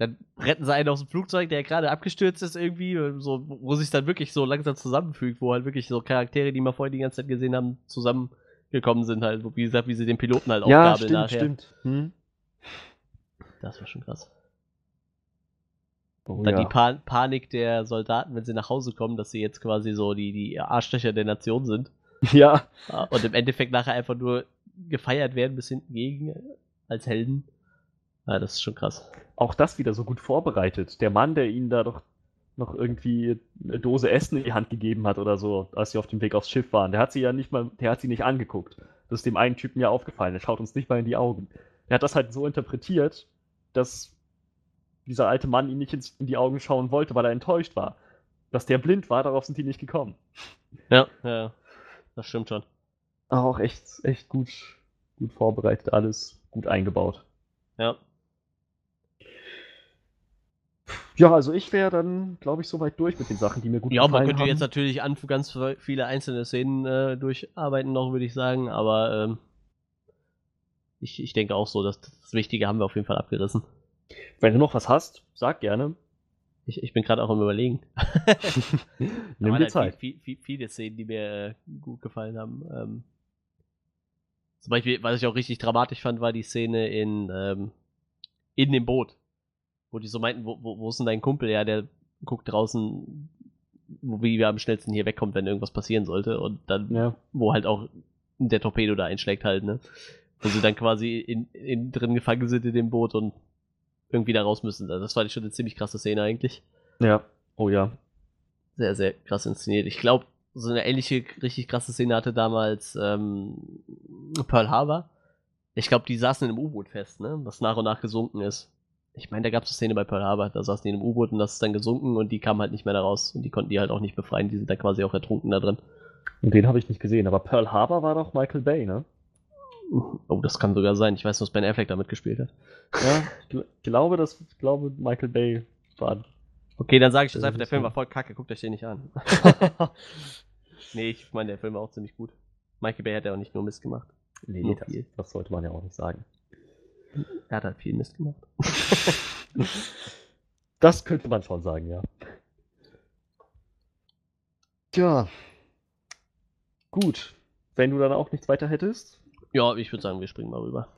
Dann retten sie einen aus dem Flugzeug, der gerade abgestürzt ist, irgendwie, so, wo sich dann wirklich so langsam zusammenfügt, wo halt wirklich so Charaktere, die wir vorher die ganze Zeit gesehen haben, zusammengekommen sind, halt, wie gesagt, wie sie den Piloten halt aufgabeln nachher. Hm? Das war schon krass. Oh, dann ja. die pa Panik der Soldaten, wenn sie nach Hause kommen, dass sie jetzt quasi so die, die Arschlöcher der Nation sind. [LAUGHS] ja, Ja, Und im Endeffekt nachher einfach nur gefeiert werden bis hinten gegen als Helden. Ja, das ist schon krass. Auch das wieder so gut vorbereitet. Der Mann, der ihnen da doch noch irgendwie eine Dose Essen in die Hand gegeben hat oder so, als sie auf dem Weg aufs Schiff waren, der hat sie ja nicht mal, der hat sie nicht angeguckt. Das ist dem einen Typen ja aufgefallen. Der schaut uns nicht mal in die Augen. er hat das halt so interpretiert, dass dieser alte Mann ihm nicht in die Augen schauen wollte, weil er enttäuscht war. Dass der blind war, darauf sind die nicht gekommen. Ja, ja, das stimmt schon. Auch echt, echt gut, gut vorbereitet, alles gut eingebaut. Ja. Ja, also ich wäre dann, glaube ich, soweit durch mit den Sachen, die mir gut Ja, man gefallen könnte haben. jetzt natürlich an ganz viele einzelne Szenen äh, durcharbeiten noch, würde ich sagen, aber ähm, ich, ich denke auch so, dass das Wichtige haben wir auf jeden Fall abgerissen. Wenn du noch was hast, sag gerne. Ich, ich bin gerade auch am überlegen. [LAUGHS] Nimm dir Zeit. Viel, viel, viele Szenen, die mir äh, gut gefallen haben. Ähm, zum Beispiel, was ich auch richtig dramatisch fand, war die Szene in, ähm, in dem Boot. Wo die so meinten, wo, wo, wo ist denn dein Kumpel? Ja, der guckt draußen, wo, wie er am schnellsten hier wegkommt, wenn irgendwas passieren sollte. Und dann, Ja. wo halt auch der Torpedo da einschlägt halt, ne? Wo sie dann quasi in, in drin gefangen sind in dem Boot und irgendwie da raus müssen. Also Das war schon eine ziemlich krasse Szene eigentlich Ja. Oh ja. sehr, sehr krass inszeniert. Ich glaube, so eine ähnliche, richtig krasse Szene hatte damals ähm, Pearl Harbor. Ich glaube, die saßen in einem U-Boot fest, ne? Das nach und nach gesunken ist. Ich meine, da gab es eine Szene bei Pearl Harbor, da saßen die in einem U-Boot und das ist dann gesunken und die kamen halt nicht mehr da raus und die konnten die halt auch nicht befreien, die sind da quasi auch ertrunken da drin. Und den habe ich nicht gesehen, aber Pearl Harbor war doch Michael Bay, ne? Oh, das kann sogar sein. Ich weiß, was Ben Affleck da mitgespielt hat. Ja, ich gl- glaube, dass ich glaube, Michael Bay war. Okay, dann sage ich jetzt Das einfach, der Film war voll kacke, guckt euch den nicht an. [LAUGHS] [LAUGHS] nee, ich meine, der Film war auch ziemlich gut. Michael Bay hat ja auch nicht nur Mist gemacht. nee, das, das sollte man ja auch nicht sagen. Er hat halt viel Mist gemacht. [LAUGHS] Das könnte man schon sagen, ja. Tja. Gut. Wenn du dann auch nichts weiter hättest, Ja, ich würde sagen, wir springen mal rüber.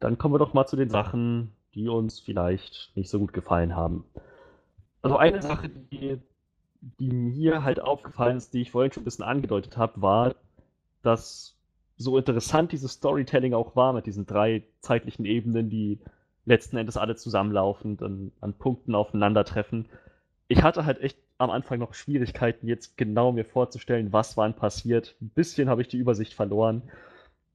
dann kommen wir doch mal zu den Sachen, die uns vielleicht nicht so gut gefallen haben. Also eine Sache, die, die mir halt aufgefallen ist, die ich vorhin schon ein bisschen angedeutet habe, war, dass so interessant dieses Storytelling auch war mit diesen drei zeitlichen Ebenen, die letzten Endes alle zusammenlaufend an, an Punkten aufeinandertreffen. Ich hatte halt echt am Anfang noch Schwierigkeiten, jetzt genau mir vorzustellen, was wann passiert. Ein bisschen habe ich die Übersicht verloren,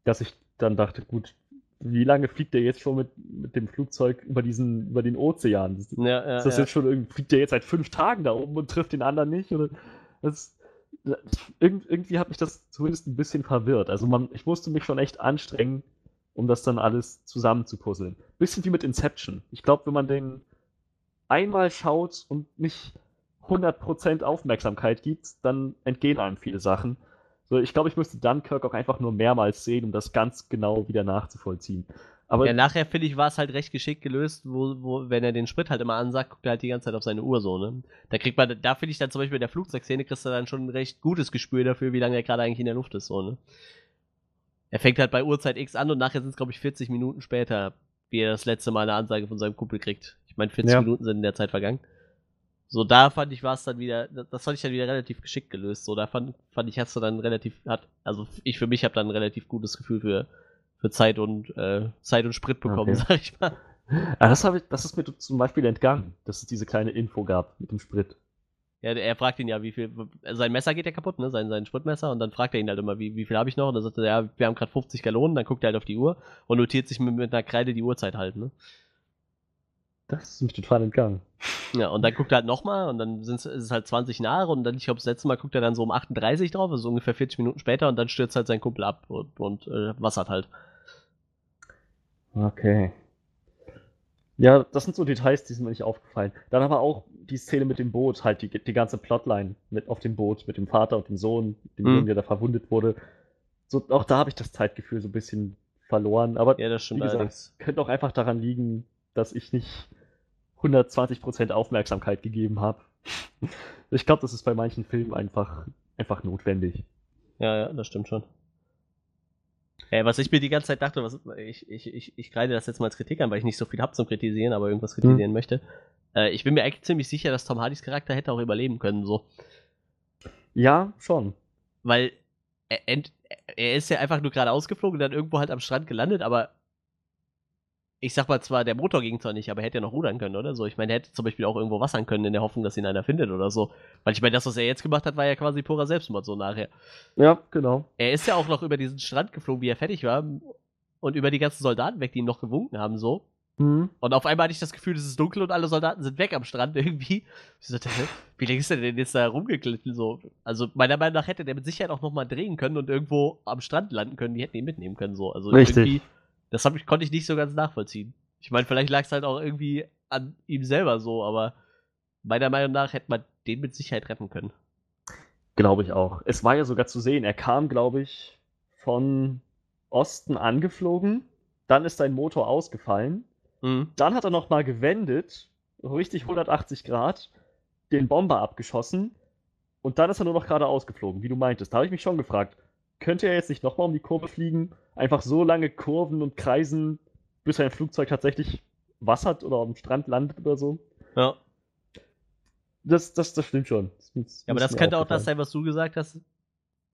dass ich dann dachte, gut, wie lange fliegt der jetzt schon mit, mit dem Flugzeug über diesen, über den Ozean? Ja, ja, ist das ja. jetzt schon irgendwie, fliegt der jetzt seit fünf Tagen da oben und trifft den anderen nicht? Oder das, irgend, irgendwie hat mich das zumindest ein bisschen verwirrt. Also man, ich musste mich schon echt anstrengen, um das dann alles zusammenzupuzzeln. Bisschen wie mit Inception. Ich glaube, wenn man den einmal schaut und nicht 100% Aufmerksamkeit gibt, dann entgehen einem viele Sachen. So, ich glaube, ich müsste Dunkirk auch einfach nur mehrmals sehen, um das ganz genau wieder nachzuvollziehen. Aber ja, nachher finde ich, war es halt recht geschickt gelöst, wo, wo, wenn er den Sprit halt immer ansagt, guckt er halt die ganze Zeit auf seine Uhr so, ne? Da kriegt man, da finde ich dann zum Beispiel in der Flugzeugszene kriegst du dann schon ein recht gutes Gespür dafür, wie lange er gerade eigentlich in der Luft ist, so, ne? Er fängt halt bei Uhrzeit X an und nachher sind es, glaube ich, 40 Minuten später, wie er das letzte Mal eine Ansage von seinem Kumpel kriegt. Ich meine, 40 Ja. Minuten sind in der Zeit vergangen. So, da fand ich, war es dann wieder, das fand ich dann wieder relativ geschickt gelöst. So, da fand, fand ich, hast du dann relativ, hat, also ich für mich habe dann ein relativ gutes Gefühl für, für Zeit und, äh, Zeit und Sprit bekommen, Okay. [LAUGHS] sag ich mal. ah, das, ich, das ist mir zum Beispiel entgangen, dass es diese kleine Info gab mit dem Sprit. Ja, er fragt ihn ja, wie viel, sein Messer geht ja kaputt, ne, sein, sein Spritmesser, und dann fragt er ihn halt immer, wie, wie viel habe ich noch? Und dann sagt er, ja, wir haben gerade 50 Gallonen, dann guckt er halt auf die Uhr und notiert sich mit, mit einer Kreide die Uhrzeit halt, ne. Das ist mir total entgangen. Ja, und dann guckt er halt nochmal und dann ist es halt 20 nach und dann, ich glaube, das letzte Mal guckt er dann so um 38 drauf, also ungefähr 40 Minuten später und dann stürzt halt sein Kumpel ab und, und äh, wassert halt. Okay. Ja, das sind so Details, die sind mir nicht aufgefallen. Dann aber auch die Szene mit dem Boot, halt die, die ganze Plotline mit auf dem Boot, mit dem Vater und dem Sohn, dem Mhm. Sohn, der da verwundet wurde. So, auch da habe ich das Zeitgefühl so ein bisschen verloren. Aber Ja, das stimmt wie gesagt, könnte auch einfach daran liegen, dass ich nicht 120% Aufmerksamkeit gegeben habe. Ich glaube, das ist bei manchen Filmen einfach, einfach notwendig. Ja, ja, das stimmt schon. Äh, was ich mir die ganze Zeit dachte, was, ich, ich, ich, ich kreide das jetzt mal als Kritik an, weil ich nicht so viel hab zum Kritisieren, aber irgendwas kritisieren möchte. Äh, ich bin mir eigentlich ziemlich sicher, dass Tom Hardys Charakter hätte auch überleben können, so. Ja, schon. Weil er, er ist ja einfach nur gerade ausgeflogen und dann irgendwo halt am Strand gelandet, aber ich sag mal zwar, der Motor ging zwar nicht, aber er hätte ja noch rudern können, oder so. Ich meine, er hätte zum Beispiel auch irgendwo wassern können in der Hoffnung, dass ihn einer findet oder so. Weil ich meine, das, was er jetzt gemacht hat, war ja quasi purer Selbstmord so nachher. Ja, genau. Er ist ja auch noch über diesen Strand geflogen, wie er fertig war. und über die ganzen Soldaten weg, die ihn noch gewunken haben, so. Hm. Und auf einmal hatte ich das Gefühl, es ist dunkel und alle Soldaten sind weg am Strand irgendwie. Ich so, wie lange ist der denn jetzt da rumgeglitten? So? Also meiner Meinung nach hätte der mit Sicherheit auch nochmal drehen können und irgendwo am Strand landen können. Die hätten ihn mitnehmen können. So. Also Richtig. irgendwie, das ich, konnte ich nicht so ganz nachvollziehen. Ich meine, vielleicht lag es halt auch irgendwie an ihm selber so, aber meiner Meinung nach hätte man den mit Sicherheit retten können. Glaube ich auch. Es war ja sogar zu sehen. Er kam, glaube ich, von Osten angeflogen. Dann ist sein Motor ausgefallen. Mhm. Dann hat er nochmal gewendet, richtig 180 Grad, den Bomber abgeschossen und dann ist er nur noch gerade ausgeflogen, wie du meintest. Da habe ich mich schon gefragt, könnte er jetzt nicht nochmal um die Kurve fliegen, einfach so lange kurven und kreisen, bis ein Flugzeug tatsächlich was hat oder am Strand landet oder so? Ja. Das, das, das stimmt schon. Das ist- Ja, aber das könnte auch das sein, was du gesagt hast.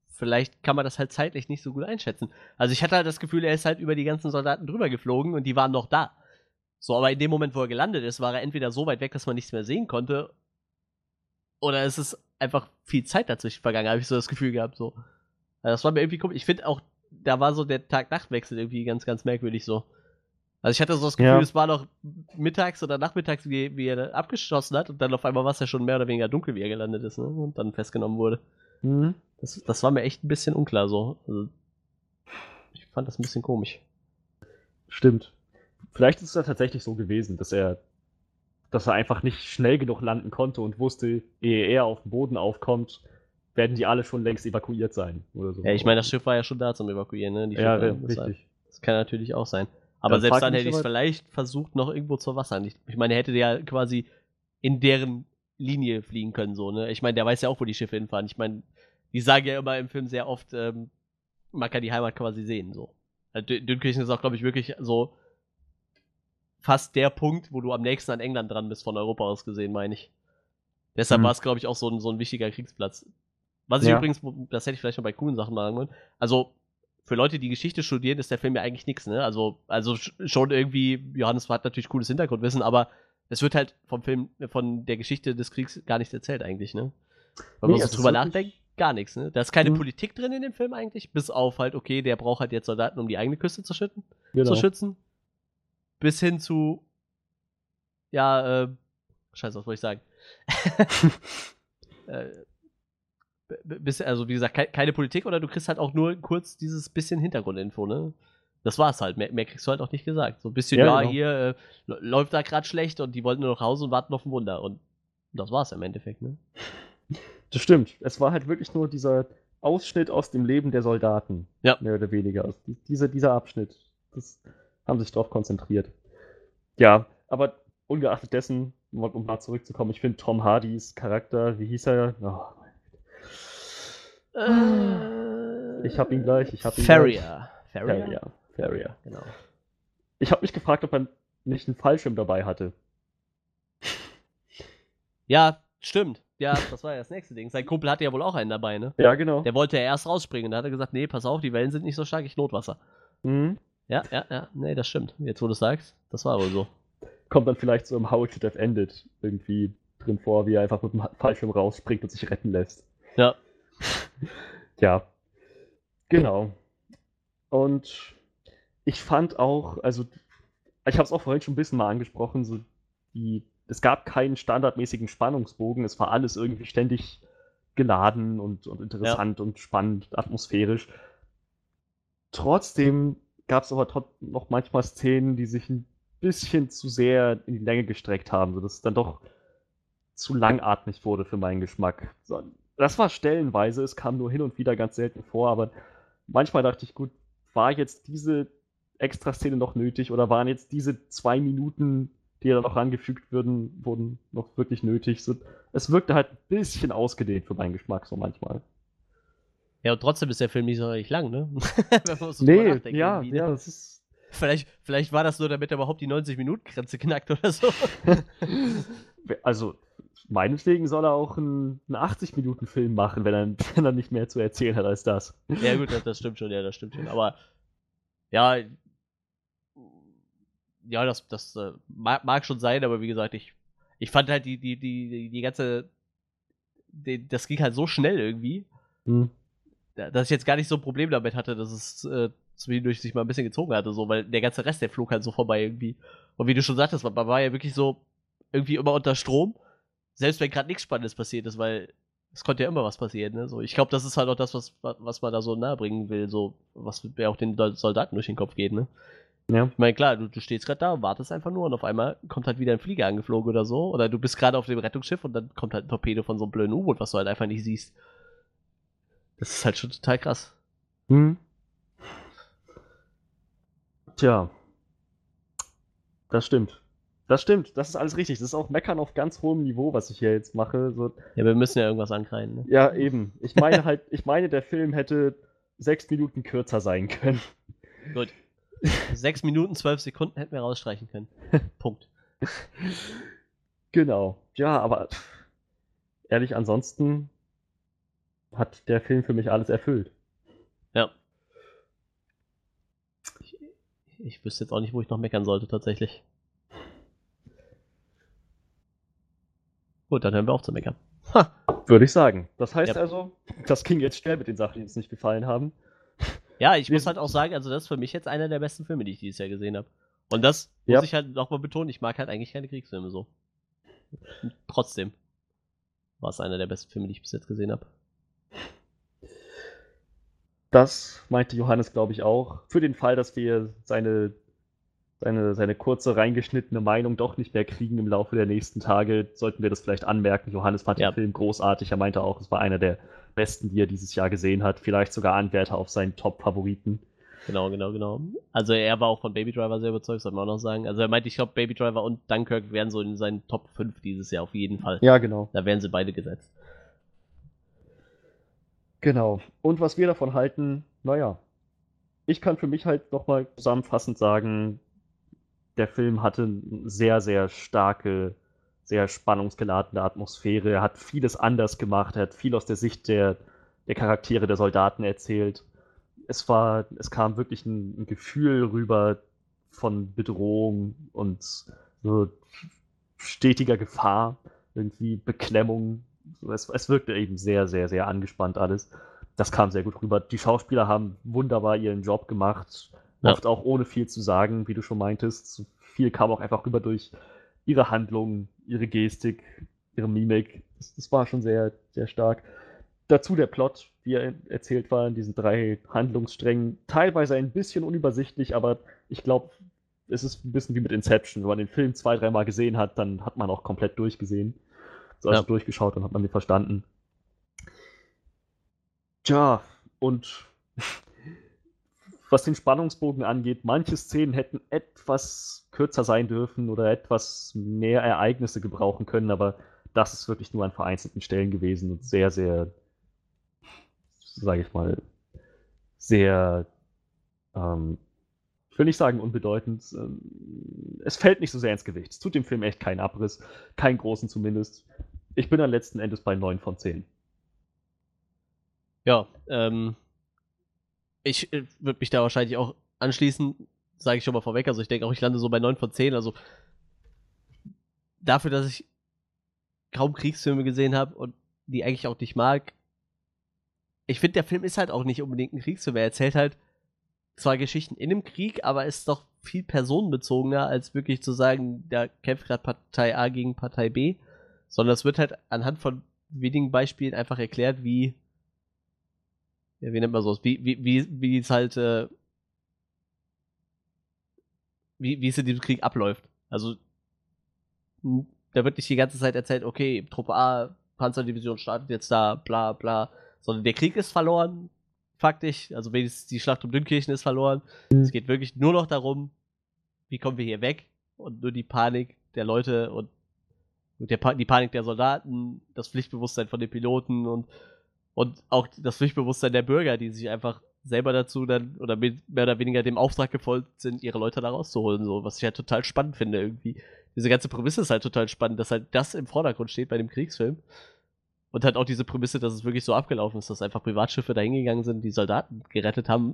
Vielleicht kann man das halt zeitlich nicht so gut einschätzen. Also ich hatte halt das Gefühl, er ist halt über die ganzen Soldaten drüber geflogen und die waren noch da. So, aber in dem Moment, wo er gelandet ist, war er entweder so weit weg, dass man nichts mehr sehen konnte, oder es ist einfach viel Zeit dazwischen vergangen, habe ich so das Gefühl gehabt. So. Also das war mir irgendwie komisch. Ich finde auch, da war so der Tag-Nacht-Wechsel irgendwie ganz, ganz merkwürdig so. Also ich hatte so das Gefühl, Ja. es war noch mittags oder nachmittags, wie, wie er abgeschossen hat und dann auf einmal war es ja schon mehr oder weniger dunkel, wie er gelandet ist, ne? Und dann festgenommen wurde. Mhm. Das, das war mir echt ein bisschen unklar so. Also, ich fand das ein bisschen komisch. Stimmt. Vielleicht ist es ja tatsächlich so gewesen, dass er, dass er einfach nicht schnell genug landen konnte und wusste, ehe er auf den Boden aufkommt, werden die alle schon längst evakuiert sein. Oder so. Ja, ich meine, das Schiff war ja schon da zum Evakuieren, ne? Die Ja, Schiffe, ja, deshalb- richtig. Das kann natürlich auch sein. Aber Dann selbst dann hätte ich es vielleicht versucht, noch irgendwo zur Wasser. Ich, ich meine, er hätte ja quasi in deren Linie fliegen können, so, ne? Ich meine, der weiß ja auch, wo die Schiffe hinfahren. Ich meine, die sagen ja immer im Film sehr oft, ähm, man kann die Heimat quasi sehen, so. Dün- Dünkirchen ist auch, glaube ich, wirklich so fast der Punkt, wo du am nächsten an England dran bist, von Europa aus gesehen, meine ich. Deshalb Hm. war es, glaube ich, auch so ein, so ein wichtiger Kriegsplatz. Was ich Ja. übrigens, das hätte ich vielleicht noch bei coolen Sachen machen wollen. Also, für Leute, die Geschichte studieren, ist der Film ja eigentlich nichts, ne? Also, also sch- schon irgendwie, Johannes hat natürlich cooles Hintergrundwissen, aber es wird halt vom Film, von der Geschichte des Kriegs gar nichts erzählt eigentlich, ne? Wenn Nee, man so ist drüber nachdenkt, gar nichts, ne? Da ist keine Mhm. Politik drin in dem Film eigentlich, bis auf halt, okay, der braucht halt jetzt Soldaten, um die eigene Küste zu schütten Genau. zu schützen. Bis hin zu, ja, äh, scheiße, was wollte ich sagen? [LAUGHS] äh, b- b- bis, also wie gesagt, kei- keine Politik oder du kriegst halt auch nur kurz dieses bisschen Hintergrundinfo, ne? Das war's halt. Mehr, mehr kriegst du halt auch nicht gesagt. So ein bisschen, Ja, ja, genau. hier äh, läuft da gerade schlecht und die wollten nur nach Hause und warten auf ein Wunder. Und das war's im Endeffekt, ne? Das stimmt. Es war halt wirklich nur dieser Ausschnitt aus dem Leben der Soldaten. Ja. Mehr oder weniger. Also die- Dieser, Abschnitt. Das haben sich darauf konzentriert. Ja, aber ungeachtet dessen, um um mal zurückzukommen, ich finde Tom Hardys Charakter, wie hieß er? Oh, Ich hab ihn gleich, ich hab ihn Farrier. Farrier? Farrier. Farrier. Genau. Ich habe mich gefragt, ob er nicht einen Fallschirm dabei hatte. Ja, stimmt. Ja, das war ja das nächste Ding. Sein Kumpel hatte ja wohl auch einen dabei, ne? Ja, genau. Der wollte ja erst rausspringen. Da hat er gesagt, nee, pass auf, die Wellen sind nicht so stark, ich Notwasser. Mhm. Ja, ja, ja. Nee, das stimmt. Jetzt, wo du es sagst, das war wohl so. Kommt dann vielleicht so im How It Should Have Ended irgendwie drin vor, wie er einfach mit dem Fallschirm rausspringt und sich retten lässt. Ja. Ja, genau. Und ich fand auch, also ich habe es auch vorhin schon ein bisschen mal angesprochen, so die, es gab keinen standardmäßigen Spannungsbogen, es war alles irgendwie ständig geladen und, und interessant und spannend, atmosphärisch. Trotzdem gab es aber noch manchmal Szenen, die sich ein bisschen zu sehr in die Länge gestreckt haben, sodass es dann doch zu langatmig wurde für meinen Geschmack. So, das war stellenweise, es kam nur hin und wieder ganz selten vor, aber manchmal dachte ich, gut, war jetzt diese Extraszene noch nötig oder waren jetzt diese zwei Minuten, die da noch rangefügt würden, wurden noch wirklich nötig? So, es wirkte halt ein bisschen ausgedehnt für meinen Geschmack so manchmal. Ja, und trotzdem ist der Film nicht so richtig lang, ne? [LAUGHS] Wenn man so Nee, ja, ne? ja, das ist. Vielleicht, vielleicht war das nur, damit er überhaupt die 90-Minuten-Grenze knackt oder so. [LAUGHS] Also, meinetwegen soll er auch einen, einen 80-Minuten-Film machen, wenn er, [LAUGHS] wenn er nicht mehr zu erzählen hat als das. ja, gut, das, das stimmt schon, ja, das stimmt schon. Aber ja, ja, das, das äh, mag, mag schon sein, aber wie gesagt, ich, ich fand halt die, die, die, die, ganze. Die, das ging halt so schnell irgendwie, Hm. da- dass ich jetzt gar nicht so ein Problem damit hatte, dass es äh, zwischendurch sich mal ein bisschen gezogen hatte, so, weil der ganze Rest, der flog halt so vorbei irgendwie. Und wie du schon sagtest, man war ja wirklich so irgendwie immer unter Strom, selbst wenn gerade nichts Spannendes passiert ist, weil es konnte ja immer was passieren, ne? So, ich glaube, das ist halt auch das, was, was man da so nahebringen will, so, was mir auch den Soldaten durch den Kopf geht, ne? Ja. Ich meine, klar, du, du stehst gerade da, wartest einfach nur und auf einmal kommt halt wieder ein Flieger angeflogen oder so. Oder du bist gerade auf dem Rettungsschiff und dann kommt halt ein Torpedo von so einem blöden U-Boot, was du halt einfach nicht siehst. Das ist halt schon total krass. Hm. Tja. Das stimmt. Das stimmt, das ist alles richtig. Das ist auch Meckern auf ganz hohem Niveau, was ich hier jetzt mache. So, Ja, wir müssen ja irgendwas ankreiden, ne? ja, eben. Ich meine halt, ich meine, der Film hätte sechs Minuten kürzer sein können. Gut. Sechs Minuten, zwölf Sekunden hätten wir rausstreichen können. [LAUGHS] Punkt. Genau. Ja, aber ehrlich, ansonsten hat der Film für mich alles erfüllt. Ja. Ich, ich wüsste jetzt auch nicht, wo ich noch meckern sollte, tatsächlich. Gut, dann hören wir auf zu meckern. Ha! Würde ich sagen. Das heißt Ja. also, das ging jetzt schnell mit den Sachen, die uns nicht gefallen haben. Ja, ich muss halt auch sagen, also das ist für mich jetzt einer der besten Filme, die ich dieses Jahr gesehen habe. Und das muss Ja. ich halt nochmal betonen, ich mag halt eigentlich keine Kriegsfilme so. Und trotzdem war es einer der besten Filme, die ich bis jetzt gesehen habe. Das meinte Johannes, glaube ich, auch. Für den Fall, dass wir seine, seine, seine kurze, reingeschnittene Meinung doch nicht mehr kriegen im Laufe der nächsten Tage, sollten wir das vielleicht anmerken. Johannes fand Ja. den Film großartig. Er meinte auch, es war einer der besten, die er dieses Jahr gesehen hat. Vielleicht sogar Anwärter auf seinen Top-Favoriten. Genau, genau, genau. Also er war auch von Baby Driver sehr überzeugt, soll man auch noch sagen. Also er meinte, ich glaube, Baby Driver und Dunkirk wären so in seinen Top 5 dieses Jahr auf jeden Fall. Ja, genau. Da wären sie beide gesetzt. Genau. Und was wir davon halten, naja. Ich kann für mich halt nochmal zusammenfassend sagen, der Film hatte eine sehr, sehr starke, sehr spannungsgeladene Atmosphäre. Er hat vieles anders gemacht. Er hat viel aus der Sicht der, der Charaktere der Soldaten erzählt. Es war, es kam wirklich ein, ein Gefühl rüber von Bedrohung und so stetiger Gefahr, irgendwie Beklemmung. Es, es wirkte eben sehr, sehr, sehr angespannt alles. Das kam sehr gut rüber. Die Schauspieler haben wunderbar ihren Job gemacht. Ja. Oft auch ohne viel zu sagen, wie du schon meintest. So Viel kam auch einfach rüber durch ihre Handlung, ihre Gestik, ihre Mimik. Das, das war schon sehr, sehr stark. Dazu der Plot, wie er erzählt war, in diesen drei Handlungssträngen. Teilweise ein bisschen unübersichtlich, aber ich glaube, es ist ein bisschen wie mit Inception. Wenn man den Film zwei, dreimal gesehen hat, dann hat man auch komplett durchgesehen. So, also Ja. durchgeschaut und hat man den verstanden. Tja, und was den Spannungsbogen angeht, manche Szenen hätten etwas kürzer sein dürfen oder etwas mehr Ereignisse gebrauchen können, aber das ist wirklich nur an vereinzelten Stellen gewesen und sehr, sehr, sage ich mal, sehr, ähm, ich will nicht sagen unbedeutend. Ähm, es fällt nicht so sehr ins Gewicht. Es tut dem Film echt keinen Abriss, keinen großen zumindest. Ich bin dann letzten Endes bei 9 von 10. Ja, ähm, ich äh, würde mich da wahrscheinlich auch anschließen, sage ich schon mal vorweg. Also ich denke auch, ich lande so bei 9 von 10. Also dafür, dass ich kaum Kriegsfilme gesehen habe und die eigentlich auch nicht mag. Ich finde, der Film ist halt auch nicht unbedingt ein Kriegsfilm. Er erzählt halt zwar Geschichten in einem Krieg, aber ist doch viel personenbezogener, als wirklich zu sagen, da kämpft gerade Partei A gegen Partei B. Sondern es wird halt anhand von wenigen Beispielen einfach erklärt, wie ja, wie nennt man sowas? Wie, wie, wie, wie es halt, äh, wie, wie es in diesem Krieg abläuft. Also, da wird nicht die ganze Zeit erzählt, okay, Truppe A, Panzerdivision startet jetzt da, bla, bla, sondern der Krieg ist verloren, faktisch. Also, wenigstens die Schlacht um Dünkirchen ist verloren. Es geht wirklich nur noch darum, wie kommen wir hier weg und nur die Panik der Leute und der pa die Panik der Soldaten, das Pflichtbewusstsein von den Piloten und und auch das Pflichtbewusstsein der Bürger, die sich einfach selber dazu dann oder mit mehr oder weniger dem Auftrag gefolgt sind, ihre Leute da rauszuholen, so was ich halt total spannend finde irgendwie. Diese ganze Prämisse ist halt total spannend, dass halt das im Vordergrund steht bei dem Kriegsfilm. Und halt auch diese Prämisse, dass es wirklich so abgelaufen ist, dass einfach Privatschiffe da hingegangen sind, die Soldaten gerettet haben,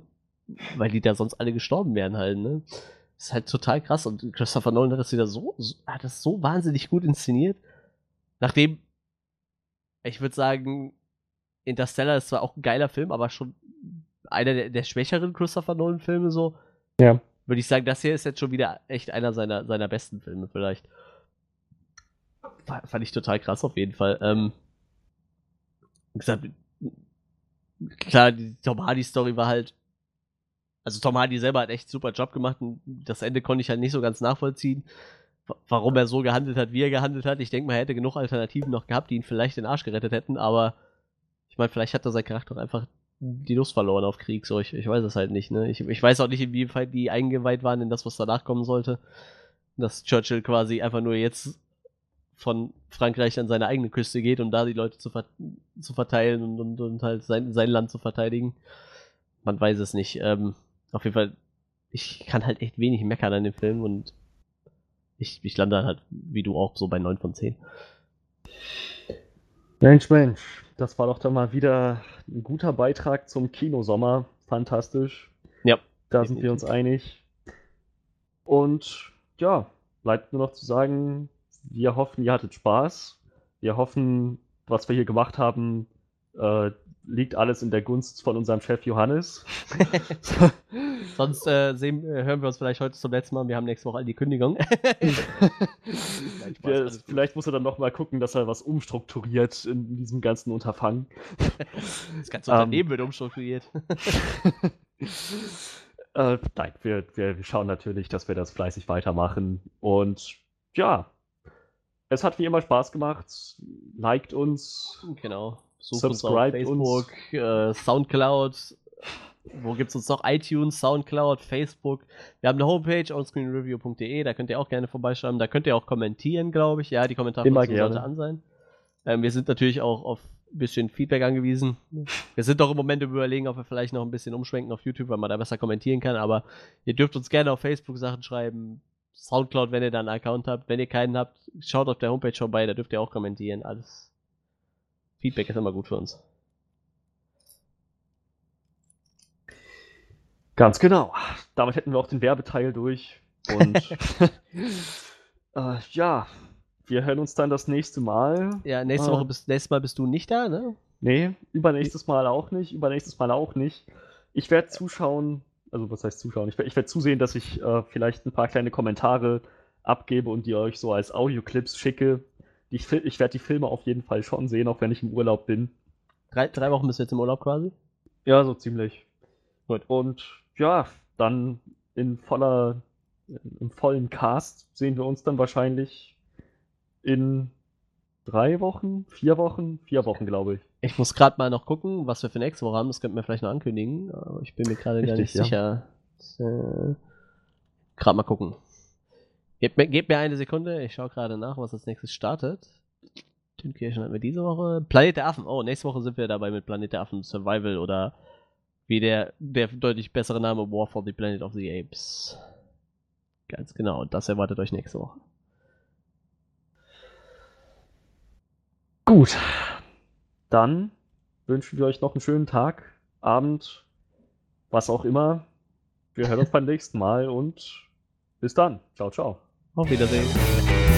weil die da sonst alle gestorben wären halt, ne? Ist halt total krass und Christopher Nolan hat das wieder so, so hat das so wahnsinnig gut inszeniert. Nachdem, ich würde sagen, Interstellar ist zwar auch ein geiler Film, aber schon einer der, der schwächeren Christopher Nolan-Filme so. Ja. Würde ich sagen, das hier ist jetzt schon wieder echt einer seiner, seiner besten Filme, vielleicht. Fa- Fand ich total krass auf jeden Fall. Ähm, wie gesagt, klar, die Tom Hardy-Story war halt. Also Tom Hardy selber hat echt super Job gemacht und das Ende konnte ich halt nicht so ganz nachvollziehen, wa- warum er so gehandelt hat, wie er gehandelt hat. Ich denke mal, er hätte genug Alternativen noch gehabt, die ihn vielleicht den Arsch gerettet hätten, aber ich meine, vielleicht hat er sein Charakter auch einfach die Lust verloren auf Krieg. So, ich, ich weiß es halt nicht. Ne? Ich, ich weiß auch nicht, inwieweit die eingeweiht waren in das, was danach kommen sollte. Dass Churchill quasi einfach nur jetzt von Frankreich an seine eigene Küste geht, um da die Leute zu, ver zu verteilen und, und, und halt sein, sein Land zu verteidigen. Man weiß es nicht. Ähm, auf jeden Fall, ich kann halt echt wenig meckern an dem Film und ich, ich lande halt, wie du auch, so bei 9 von 10. Mensch, Mensch, das war doch dann mal wieder ein guter Beitrag zum Kinosommer. Fantastisch. Ja. Da sind wir uns einig. Und ja, bleibt nur noch zu sagen, wir hoffen, ihr hattet Spaß. Wir hoffen, was wir hier gemacht haben, äh, liegt alles in der Gunst von unserem Chef Johannes. [LAUGHS] Sonst äh, sehen, äh, hören wir uns vielleicht heute zum letzten Mal. Wir haben nächste Woche die Kündigung. [LAUGHS] Alles gut. vielleicht muss er dann noch mal gucken, dass er was umstrukturiert in diesem ganzen Unterfangen. [LAUGHS] Das ganze Ähm. Unternehmen wird umstrukturiert. äh, nein, wir, wir, wir schauen natürlich, dass wir das fleißig weitermachen. Und ja, es hat wie immer Spaß gemacht. Liked uns. Genau. Sucht uns Äh, Soundcloud. Wo gibt's uns noch? iTunes, Soundcloud, Facebook. Wir haben eine Homepage, onscreenreview.de, da könnt ihr auch gerne vorbeischreiben. Da könnt ihr auch kommentieren, glaube ich. Ja, die gerne. sollte an sein. Ähm, wir sind natürlich auch auf ein bisschen Feedback angewiesen. Wir sind doch im Moment Überlegen, ob wir vielleicht noch ein bisschen umschwenken auf YouTube, weil man da besser kommentieren kann. Aber ihr dürft uns gerne auf Facebook Sachen schreiben. Soundcloud, wenn ihr da einen Account habt. Wenn ihr keinen habt, schaut auf der Homepage vorbei, da dürft ihr auch kommentieren. Alles. Feedback ist immer gut für uns. Ganz genau. Damit hätten wir auch den Werbeteil durch. Und [LAUGHS] äh, ja, wir hören uns dann das nächste Mal. Ja, nächste Ah. Woche bist, nächstes Mal bist du nicht da, ne? Nee, übernächstes Mal auch nicht, übernächstes Mal auch nicht. Ich werde zuschauen, also was heißt zuschauen? Ich werde werd zusehen, dass ich äh, vielleicht ein paar kleine Kommentare abgebe und die euch so als Audioclips schicke. Fil- ich werde die Filme auf jeden Fall schon sehen, auch wenn ich im Urlaub bin. Drei, drei Wochen bist du jetzt im Urlaub quasi. Ja, so ziemlich. Gut. Und ja, dann in voller, im vollen Cast sehen wir uns dann wahrscheinlich in drei Wochen, vier Wochen, vier Wochen, glaube ich. Ich muss gerade mal noch gucken, was wir für nächste Woche haben. Das könnten wir vielleicht noch ankündigen. Aber ich bin mir gerade gar nicht Richtig, sicher. Äh, gerade mal gucken. Gebt mir, gebt mir eine Sekunde. Ich schaue gerade nach, was als nächstes startet. Tünkirchen hatten wir diese Woche. Planet der Affen. Oh, nächste Woche sind wir dabei mit Planet der Affen Survival oder wie der, der deutlich bessere Name War for the Planet of the Apes. Ganz genau. Das erwartet euch nächste Woche. Gut, dann wünschen wir euch noch einen schönen Tag, Abend, was auch immer. Wir hören uns beim nächsten Mal und bis dann. Ciao, ciao. Oh, 的没